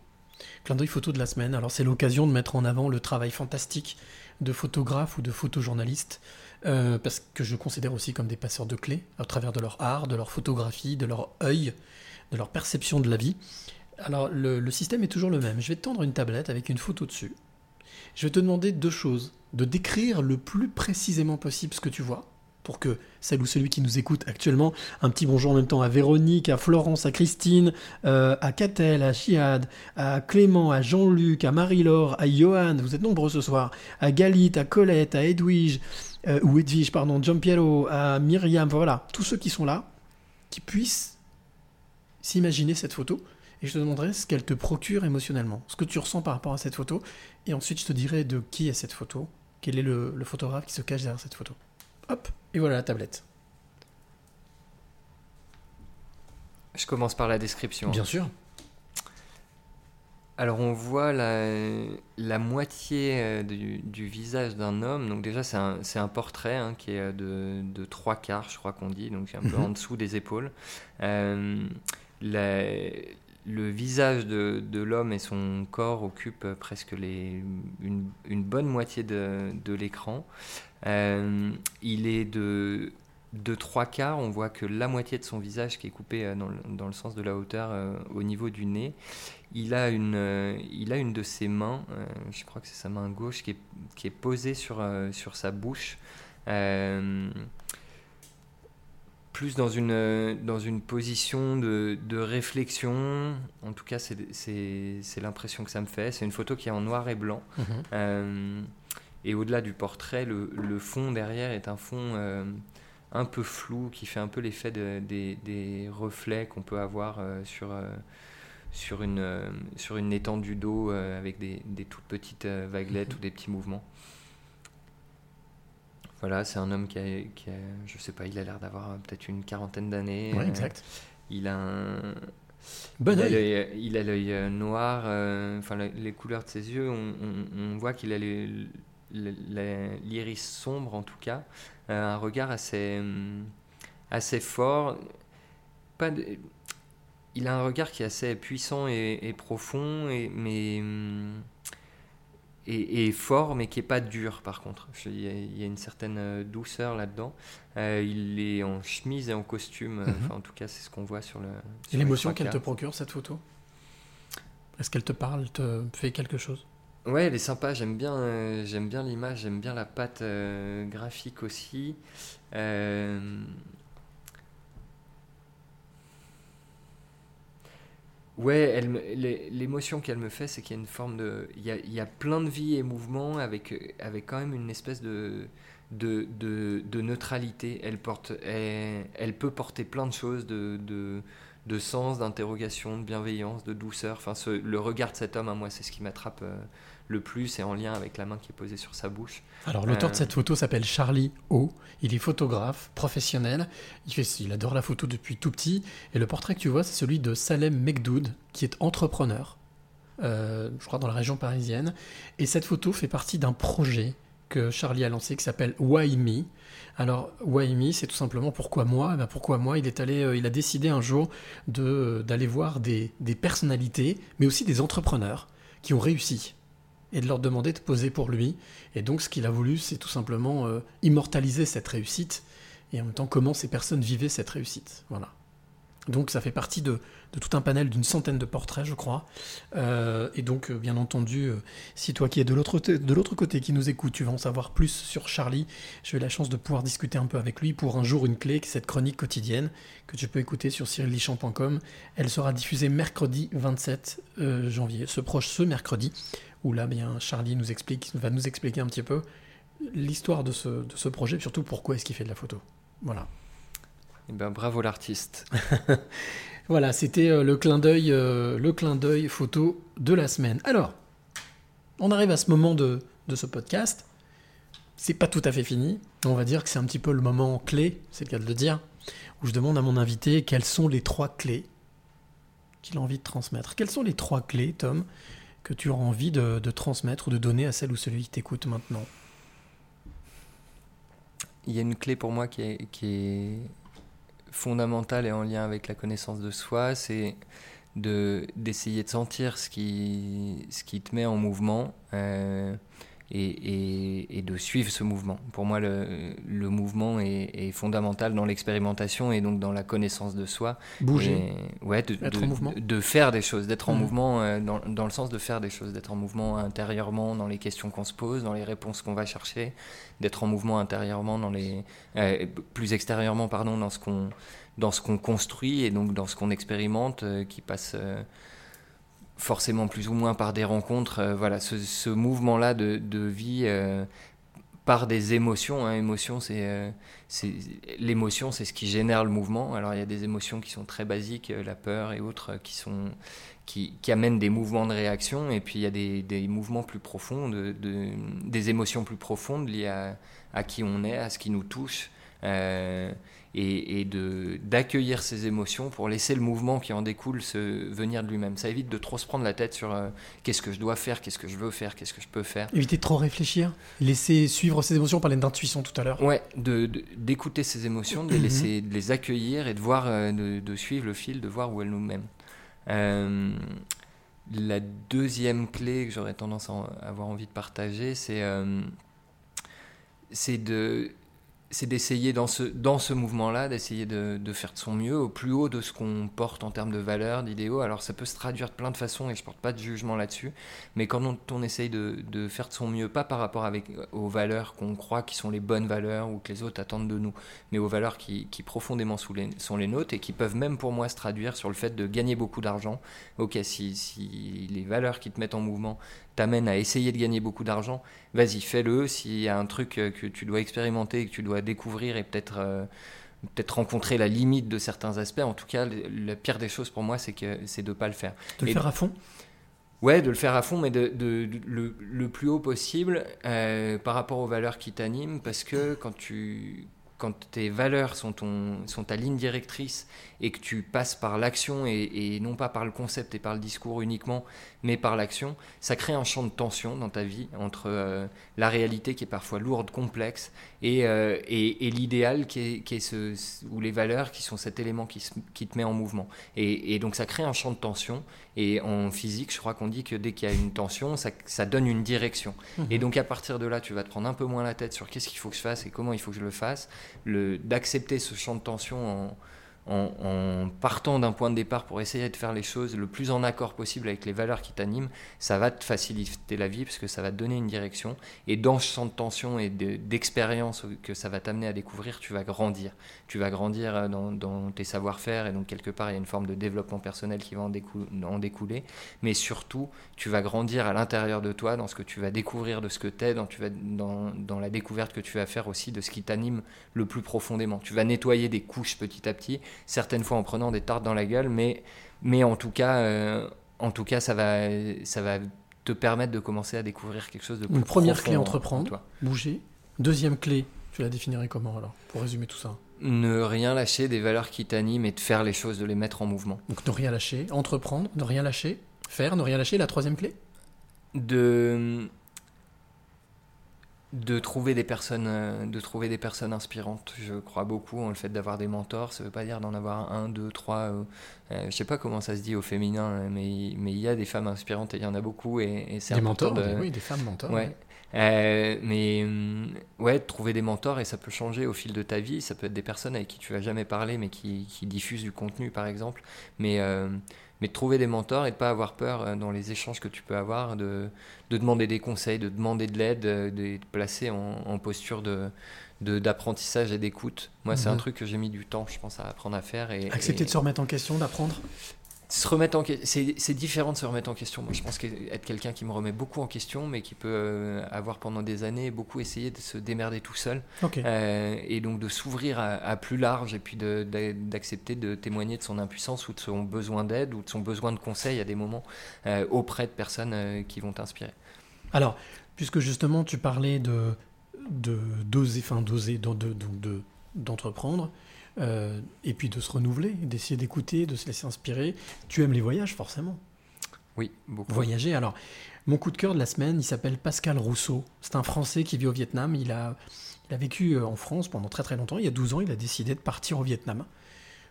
Clin d'œil photo de la semaine. Alors c'est l'occasion de mettre en avant le travail fantastique de photographes ou de photojournalistes, euh, parce que je considère aussi comme des passeurs de clés, à travers de leur art, de leur photographie, de leur œil, de leur perception de la vie. Alors le, système est toujours le même. Je vais te tendre une tablette avec une photo dessus. Je vais te demander deux choses. De décrire le plus précisément possible ce que tu vois, pour que celle ou celui qui nous écoute actuellement, un petit bonjour en même temps à Véronique, à Florence, à Christine, euh, à Catel, à Chiad, à Clément, à Jean-Luc, à Marie-Laure, à Johan, vous êtes nombreux ce soir, à Galit, à Colette, à Edwige, euh, ou Edwige, pardon, Giampiero, à Myriam, voilà, tous ceux qui sont là, qui puissent s'imaginer cette photo, et je te demanderai ce qu'elle te procure émotionnellement, ce que tu ressens par rapport à cette photo, et ensuite je te dirai de qui est cette photo, quel est le, le photographe qui se cache derrière cette photo. Hop, et voilà la tablette. Je commence par la description. Bien sûr. Alors on voit la, la moitié euh, du, du visage d'un homme. Donc déjà c'est un, c'est un portrait hein, qui est de, de trois quarts, je crois qu'on dit, donc un peu Mhm. en dessous des épaules. Euh, la- le visage de, de l'homme et son corps occupent presque les, une, une bonne moitié de, de l'écran. Euh, il est de, de trois quarts, on voit que la moitié de son visage qui est coupé euh, dans le, dans le sens de la hauteur euh, au niveau du nez. Il a une, il a une de ses mains, je crois que c'est sa main gauche, qui est, qui est posée sur, sur sa bouche. Plus dans une, dans une position de, de réflexion. En tout cas, c'est- l'impression que ça me fait. C'est une photo qui est en noir et blanc. Mhm. Euh, et au-delà du portrait, le, le fond derrière est un fond euh, un peu flou qui fait un peu l'effet de- des, des reflets qu'on peut avoir euh, sur, sur, une, sur une étendue d'eau avec des, des toutes petites vaguelettes ou des petits mouvements. Voilà, c'est un homme qui a, qui a- je sais pas, il a l'air d'avoir peut-être une quarantaine d'années. Ouais, Euh, exact. Il a un, Bon il a œil. l'œil- euh, noir, euh, enfin la- les couleurs de ses yeux, on, on- on voit qu'il a l'iris sombre en tout cas, euh, un regard assez, hum, assez fort. Pas de- il a un regard qui est assez puissant et, et profond, et, mais hum, et, et fort, mais qui est pas dur par contre. Il y a, il y a une certaine euh, douceur là-dedans. Euh, il est en chemise et en costume, euh, Mhm. enfin en tout cas c'est ce qu'on voit sur le. Et sur l'émotion qu'elle te procure, cette photo? Est-ce qu'elle te parle, te fait quelque chose? Ouais, elle est sympa, j'aime bien, euh, j'aime bien l'image, j'aime bien la patte euh, graphique aussi. Ouais, l'émotion qu'elle me fait, c'est qu'il y a une forme de... Il y a, y a plein de vie et mouvement avec, avec quand même une espèce de, de, de, neutralité. Elle, porte, elle, elle peut porter plein de choses, de, de sens, d'interrogation, de bienveillance, de douceur. Enfin, ce- le regard de cet homme, à moi, c'est ce qui m'attrape euh, le plus et en lien avec la main qui est posée sur sa bouche. Alors, l'auteur Euh, de cette photo s'appelle Charlie O. Il est photographe professionnel. Il, fait, il adore la photo depuis tout petit. Et le portrait que tu vois, c'est celui de Salem Mekdoud, qui est entrepreneur, euh, je crois dans la région parisienne. Et cette photo fait partie d'un projet que Charlie a lancé qui s'appelle Why Me. Alors, Why Me, c'est tout simplement pourquoi moi? Eh ben, Pourquoi moi? Il, est allé, euh, il a décidé un jour de, euh, d'aller voir des, des personnalités, mais aussi des entrepreneurs qui ont réussi et de leur demander de poser pour lui. Et donc, ce qu'il a voulu, c'est tout simplement euh, immortaliser cette réussite et en même temps comment ces personnes vivaient cette réussite. Voilà. Donc, ça fait partie de, tout un panel d'une centaine de portraits, je crois. Euh, et donc, euh, bien entendu, euh, si toi qui es de l'autre côté- qui nous écoute, tu vas en savoir plus sur Charlie, j'ai eu la chance de pouvoir discuter un peu avec lui pour un jour une clé, cette chronique quotidienne que tu peux écouter sur cyrillichamp.com. Elle sera diffusée mercredi 27 euh, janvier, ce proche ce mercredi, où là, bien, Charlie nous explique, va nous expliquer un petit peu l'histoire de ce, de ce projet, et surtout pourquoi est-ce qu'il fait de la photo. Voilà. Eh ben, bravo l'artiste. Voilà, c'était euh, le clin d'œil, euh, le clin d'œil photo de la semaine. Alors, on arrive à ce moment de, de ce podcast. C'est pas tout à fait fini. On va dire que c'est un petit peu le moment clé, c'est le cas de le dire, où je demande à mon invité quelles sont les trois clés qu'il a envie de transmettre. Quelles sont les trois clés, Tom, que tu as envie de, de transmettre ou de donner à celle ou celui qui t'écoute maintenant? Il y a une clé pour moi qui est, qui est fondamentale et en lien avec la connaissance de soi, c'est de d'essayer de sentir ce qui, ce qui te met en mouvement euh, et, et- et de suivre ce mouvement. Pour moi, le, le mouvement est, est fondamental dans l'expérimentation et donc dans la connaissance de soi. Bouger. Et- ouais, de, Être de- en mouvement. de- de faire des choses, d'être en Mhm. mouvement euh, dans, dans le sens de faire des choses, d'être en mouvement intérieurement dans les questions qu'on se pose, dans les réponses qu'on va chercher, d'être en mouvement intérieurement dans les euh, plus extérieurement pardon dans ce qu'on dans ce qu'on construit et donc dans ce qu'on expérimente euh, qui passe forcément plus ou moins par des rencontres euh, voilà ce, ce mouvement là de, de vie euh, par des émotions hein. euh, c'est l'émotion c'est ce qui génère le mouvement alors il y a des émotions qui sont très basiques la peur et autres qui sont qui, amènent des mouvements de réaction et puis il y a des, des mouvements plus profonds de, de- des émotions plus profondes liées à, à qui on est à ce qui nous touche et, et de d'accueillir ces émotions pour laisser le mouvement qui en découle se venir de lui-même ça évite de trop se prendre la tête sur euh, qu'est-ce que je dois faire qu'est-ce que je veux faire qu'est-ce que je peux faire Éviter de trop réfléchir, laisser suivre ses émotions, on parlait d'intuition tout à l'heure. Ouais, de- de- d'écouter ces émotions, de les laisser, de les accueillir et de voir, euh, de, de suivre le fil, de voir où elles nous mènent. Euh, la deuxième clé que j'aurais tendance à avoir envie de partager, c'est c'est de c'est d'essayer dans ce, dans ce mouvement-là, d'essayer de, de faire de son mieux au plus haut de ce qu'on porte en termes de valeurs, d'idéaux. Alors ça peut se traduire de plein de façons et je porte pas de jugement là-dessus. Mais quand on, essaye de, de faire de son mieux, pas par rapport avec, aux valeurs qu'on croit qui sont les bonnes valeurs ou que les autres attendent de nous, mais aux valeurs qui, qui profondément sont les nôtres et qui peuvent même pour moi se traduire sur le fait de gagner beaucoup d'argent. Ok, si, si les valeurs qui te mettent en mouvement t'amènent à essayer de gagner beaucoup d'argent, vas-y, fais-le. S'il y a un truc euh, que tu dois expérimenter que tu dois découvrir et peut-être... euh, peut-être rencontrer la limite de certains aspects. En tout cas, la pire des choses pour moi, c'est que c'est de pas le faire. De le Et- faire à fond? Ouais, de le faire à fond, mais de, de- de- le, le plus haut possible euh, par rapport aux valeurs qui t'animent, parce que quand tu quand tes valeurs sont, ton, sont ta ligne directrice et que tu passes par l'action et, et non pas par le concept et par le discours uniquement, mais par l'action, ça crée un champ de tension dans ta vie entre euh, la réalité qui est parfois lourde, complexe, et, euh, et, et l'idéal qui est, qui est ce, ou les valeurs qui sont cet élément qui, se- qui te met en mouvement. Et, donc ça crée un champ de tension. Et en physique, je crois qu'on dit que dès qu'il y a une tension, ça, ça donne une direction. Mhm. Et donc à partir de là, tu vas te prendre un peu moins la tête sur qu'est-ce qu'il faut que je fasse et comment il faut que je le fasse. D'accepter ce champ de tension en, en, partant d'un point de départ pour essayer de faire les choses le plus en accord possible avec les valeurs qui t'animent, ça va te faciliter la vie parce que ça va te donner une direction. Et dans ce champ de tension et de- d'expérience que ça va t'amener à découvrir, tu vas grandir. Tu vas grandir euh, dans, tes savoir-faire et donc quelque part il y a une forme de développement personnel qui va en, décou- en découler. Mais surtout, tu vas grandir à l'intérieur de toi dans ce que tu vas découvrir de ce que tu es, dans, tu vas, dans, dans la découverte que tu vas faire aussi de ce qui t'anime le plus profondément. Tu vas nettoyer des couches petit à petit, certaines fois en prenant des tartes dans la gueule, mais, mais en tout cas, euh, en tout cas ça, va, ça va te permettre de commencer à découvrir quelque chose de plus Une première clé, en- en entreprendre, toi. bouger. Deuxième clé, tu la définirais comment alors, pour résumer tout ça? Ne rien lâcher des valeurs qui t'animent et de faire les choses, de les mettre en mouvement. Donc ne rien lâcher, entreprendre, ne rien lâcher, faire, ne rien lâcher. La troisième clé? De de trouver des personnes euh, de trouver des personnes inspirantes je crois beaucoup en le fait d'avoir des mentors ça veut pas dire d'en avoir un deux trois euh, euh, je sais pas comment ça se dit au féminin euh, mais mais il y a des femmes inspirantes et il y en a beaucoup et, et c'est Des mentors, de oui, des femmes mentors. ouais Euh, mais hum, ouais, trouver des mentors et ça peut changer au fil de ta vie. Ça peut être des personnes avec qui tu vas jamais parler, mais qui, qui diffusent du contenu, par exemple. Mais, euh, mais de trouver des mentors et de pas avoir peur euh, dans les échanges que tu peux avoir, de, de demander des conseils, de demander de l'aide, euh, de te placer en, en posture de d'apprentissage et d'écoute. Moi, c'est un truc que j'ai mis du temps, je pense, à apprendre à faire. Et, Accepter et- de se remettre en question, d'apprendre? Se remettre en c'est différent de se remettre en question. Moi, je pense qu'être quelqu'un qui me remet beaucoup en question, mais qui peut euh, avoir pendant des années beaucoup essayé de se démerder tout seul. Euh, et donc de s'ouvrir à, à plus large et puis d'accepter de, témoigner de son impuissance ou de son besoin d'aide ou de son besoin de conseil à des moments euh, auprès de personnes euh, qui vont t'inspirer. Alors, puisque justement tu parlais de de d'oser, enfin d'oser, de- de- de- de- d'entreprendre, euh, et puis de se renouveler, d'essayer d'écouter, de se laisser inspirer. Tu aimes les voyages, forcément. Oui, beaucoup. Voyager. Alors, mon coup de cœur de la semaine, il s'appelle Pascal Rousseau. C'est un Français qui vit au Vietnam. Il a, il a vécu euh, en France pendant très très longtemps. Il y a 12 ans, il a décidé de partir au Vietnam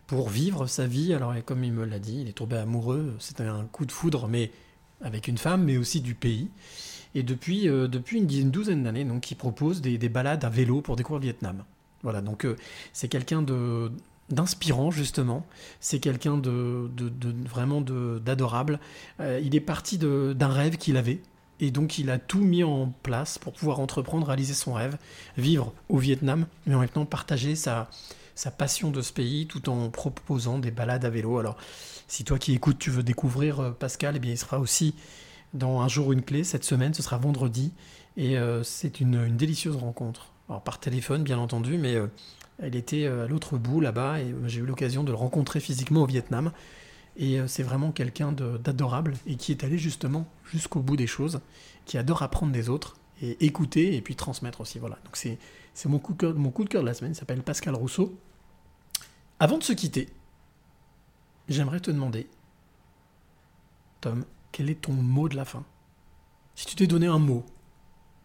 pour vivre sa vie. Alors, comme il me l'a dit, il est tombé amoureux. C'était un coup de foudre, mais avec une femme, mais aussi du pays. Et depuis, euh, depuis une, dizaine- douzaine d'années, donc, il propose des, des balades à vélo pour découvrir le Vietnam. Voilà, donc euh, c'est quelqu'un d'inspirant justement, c'est quelqu'un de, vraiment d'adorable. Euh, il est parti d'un rêve qu'il avait et donc il a tout mis en place pour pouvoir entreprendre, réaliser son rêve, vivre au Vietnam, mais en même temps partager sa, passion de ce pays tout en proposant des balades à vélo. Alors, si toi qui écoutes, tu veux découvrir euh, Pascal, eh bien, il sera aussi dans Un jour une clé cette semaine, ce sera vendredi, et c'est une délicieuse rencontre. Alors, par téléphone, bien entendu, mais euh, elle était euh, à l'autre bout là-bas, et euh, j'ai eu l'occasion de le rencontrer physiquement au Vietnam. Et c'est vraiment quelqu'un d'adorable et qui est allé justement jusqu'au bout des choses, qui adore apprendre des autres et écouter et puis transmettre aussi. Voilà. Donc c'est mon mon coup de cœur de la semaine. Il s'appelle Pascal Rousseau. Avant de se quitter, j'aimerais te demander, Tom, quel est ton mot de la fin? Si tu t'es donné un mot,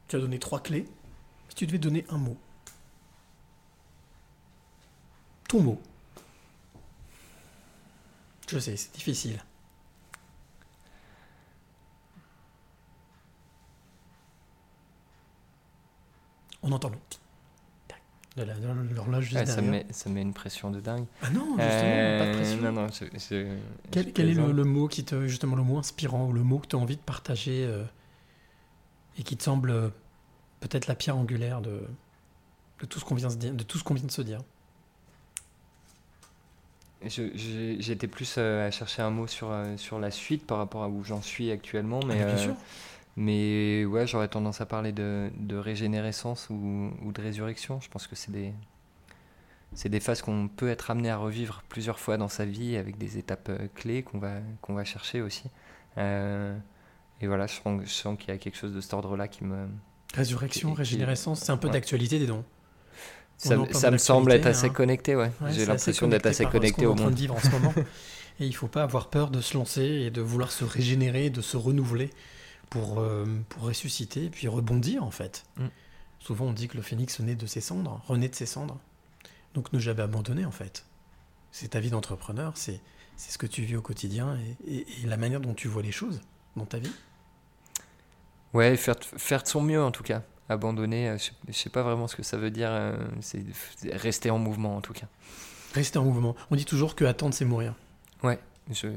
tu as donné trois clés. Si tu devais donner un mot, ton mot. Je sais, c'est difficile. On entend le de l'horloge juste Ah, ça, derrière. met, ça met une pression de dingue. Ah non, justement, pas de Euh, pression. Non, non, je- je- Quel, je quel est le mot qui te, justement, le mot inspirant ou le mot que tu as envie de partager euh, et qui te semble euh, peut-être la pierre angulaire de, de tout ce qu'on vient, de se dire- de tout ce qu'on vient de se dire J'étais plus euh, à chercher un mot sur, euh, sur la suite par rapport à où j'en suis actuellement. Mais, Ah, bien euh, mais ouais, j'aurais tendance à parler de, de régénérescence ou, ou de résurrection. Je pense que c'est des, c'est des phases qu'on peut être amené à revivre plusieurs fois dans sa vie avec des étapes clés qu'on va, qu'on va chercher aussi. Et voilà, je sens, je sens qu'il y a quelque chose de cet ordre-là qui me. Résurrection, régénérescence, c'est un peu ouais. d'actualité, dis donc. Ça, me semble être l'actualité, assez hein. connecté, ouais. Ouais, J'ai l'impression d'être assez connecté au en train monde. de vivre en ce moment. Et il faut pas avoir peur de se lancer et de vouloir se régénérer, de se renouveler pour, euh, pour ressusciter et puis rebondir en fait. Mm. Souvent on dit que le phénix naît de ses cendres, renaît de ses cendres. Donc ne jamais abandonner en fait. C'est ta vie d'entrepreneur, c'est c'est ce que tu vis au quotidien et, et- et la manière dont tu vois les choses dans ta vie. Ouais, faire, faire de son mieux en tout cas. Abandonner, euh, je, je sais pas vraiment ce que ça veut dire. euh, c'est rester en mouvement en tout cas. Rester en mouvement. On dit toujours que attendre c'est mourir. Ouais, je,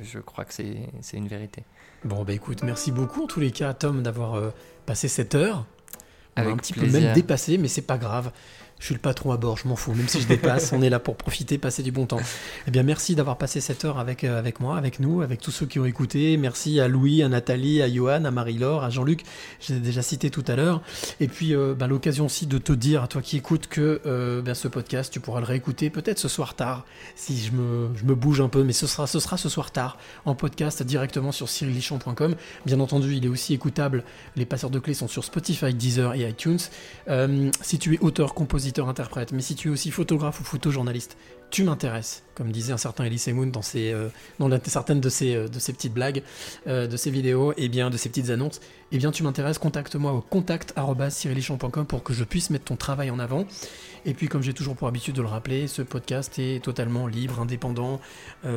je crois que c'est une vérité. Bon bah écoute, merci beaucoup en tous les cas Tom d'avoir euh, passé cette heure. On a Avec un petit peu même dépassé, mais c'est pas grave. Je suis le patron à bord, je m'en fous. Même si je dépasse, on est là pour profiter, passer du bon temps. Eh bien, merci d'avoir passé cette heure avec, euh, avec moi, avec nous, avec tous ceux qui ont écouté. Merci à Louis, à Nathalie, à Johan, à Marie-Laure, à Jean-Luc. Je l'ai déjà cité tout à l'heure. Et puis, euh, ben, l'occasion aussi de te dire, à toi qui écoutes, que euh, ben, ce podcast, tu pourras le réécouter peut-être ce soir tard, si je me, je me bouge un peu, mais ce sera, ce sera ce soir tard, en podcast directement sur cyrillichon.com. Bien entendu, il est aussi écoutable. Les passeurs de clés sont sur Spotify, Deezer et iTunes. Si tu es auteur, compositeur, interprète, mais si tu es aussi photographe ou photojournaliste, tu m'intéresses, comme disait un certain Elise Moon dans, ses, euh, certaines de ses, euh, de ses petites blagues, euh, de ses vidéos, et bien de ses petites annonces, eh bien tu m'intéresses, contacte-moi au contact@cyrillichon.com pour que je puisse mettre ton travail en avant. Et puis comme j'ai toujours pour habitude de le rappeler, ce podcast est totalement libre, indépendant,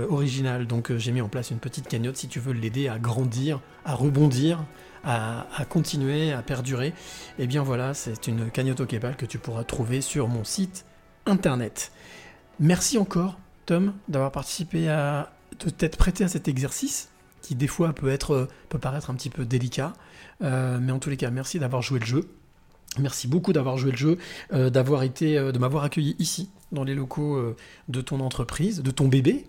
original. Donc j'ai mis en place une petite cagnotte si tu veux l'aider à grandir, à rebondir, à, continuer, à perdurer. Et bien voilà, c'est une cagnotte au que tu pourras trouver sur mon site internet. Merci encore, Tom, d'avoir participé à de t'être prêté à cet exercice qui des fois peut être peut paraître un petit peu délicat, Euh, mais en tous les cas, merci d'avoir joué le jeu. Merci beaucoup d'avoir joué le jeu, euh, d'avoir été, euh, de m'avoir accueilli ici, dans les locaux de ton entreprise, de ton bébé,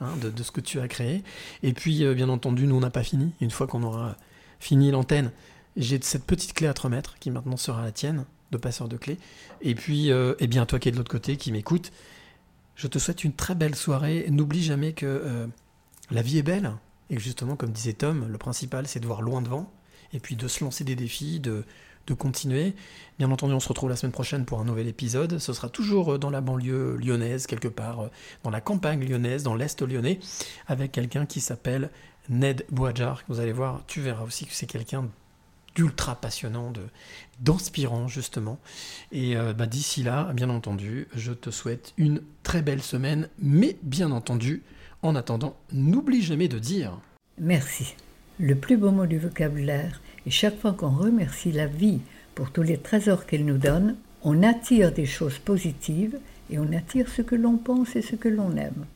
hein, de, de ce que tu as créé. Et puis, bien entendu, nous, on n'a pas fini. Une fois qu'on aura fini l'antenne, j'ai cette petite clé à te remettre, qui maintenant sera la tienne, de passeur de clés. Et puis, euh, eh bien, toi qui es de l'autre côté, qui m'écoute, je te souhaite une très belle soirée. N'oublie jamais que euh, la vie est belle, et que justement, comme disait Tom, le principal, c'est de voir loin devant, et puis de se lancer des défis, de de continuer. Bien entendu, on se retrouve la semaine prochaine pour un nouvel épisode. Ce sera toujours euh, dans la banlieue lyonnaise, quelque part euh, dans la campagne lyonnaise, dans l'Est lyonnais, avec quelqu'un qui s'appelle Ned Boadjar. Vous allez voir, tu verras aussi que c'est quelqu'un d'ultra passionnant, d'inspirant justement. Et euh, bah, d'ici là, bien entendu, je te souhaite une très belle semaine, mais bien entendu, en attendant, n'oublie jamais de dire Merci. Le plus beau mot du vocabulaire, et chaque fois qu'on remercie la vie pour tous les trésors qu'elle nous donne, on attire des choses positives et on attire ce que l'on pense et ce que l'on aime.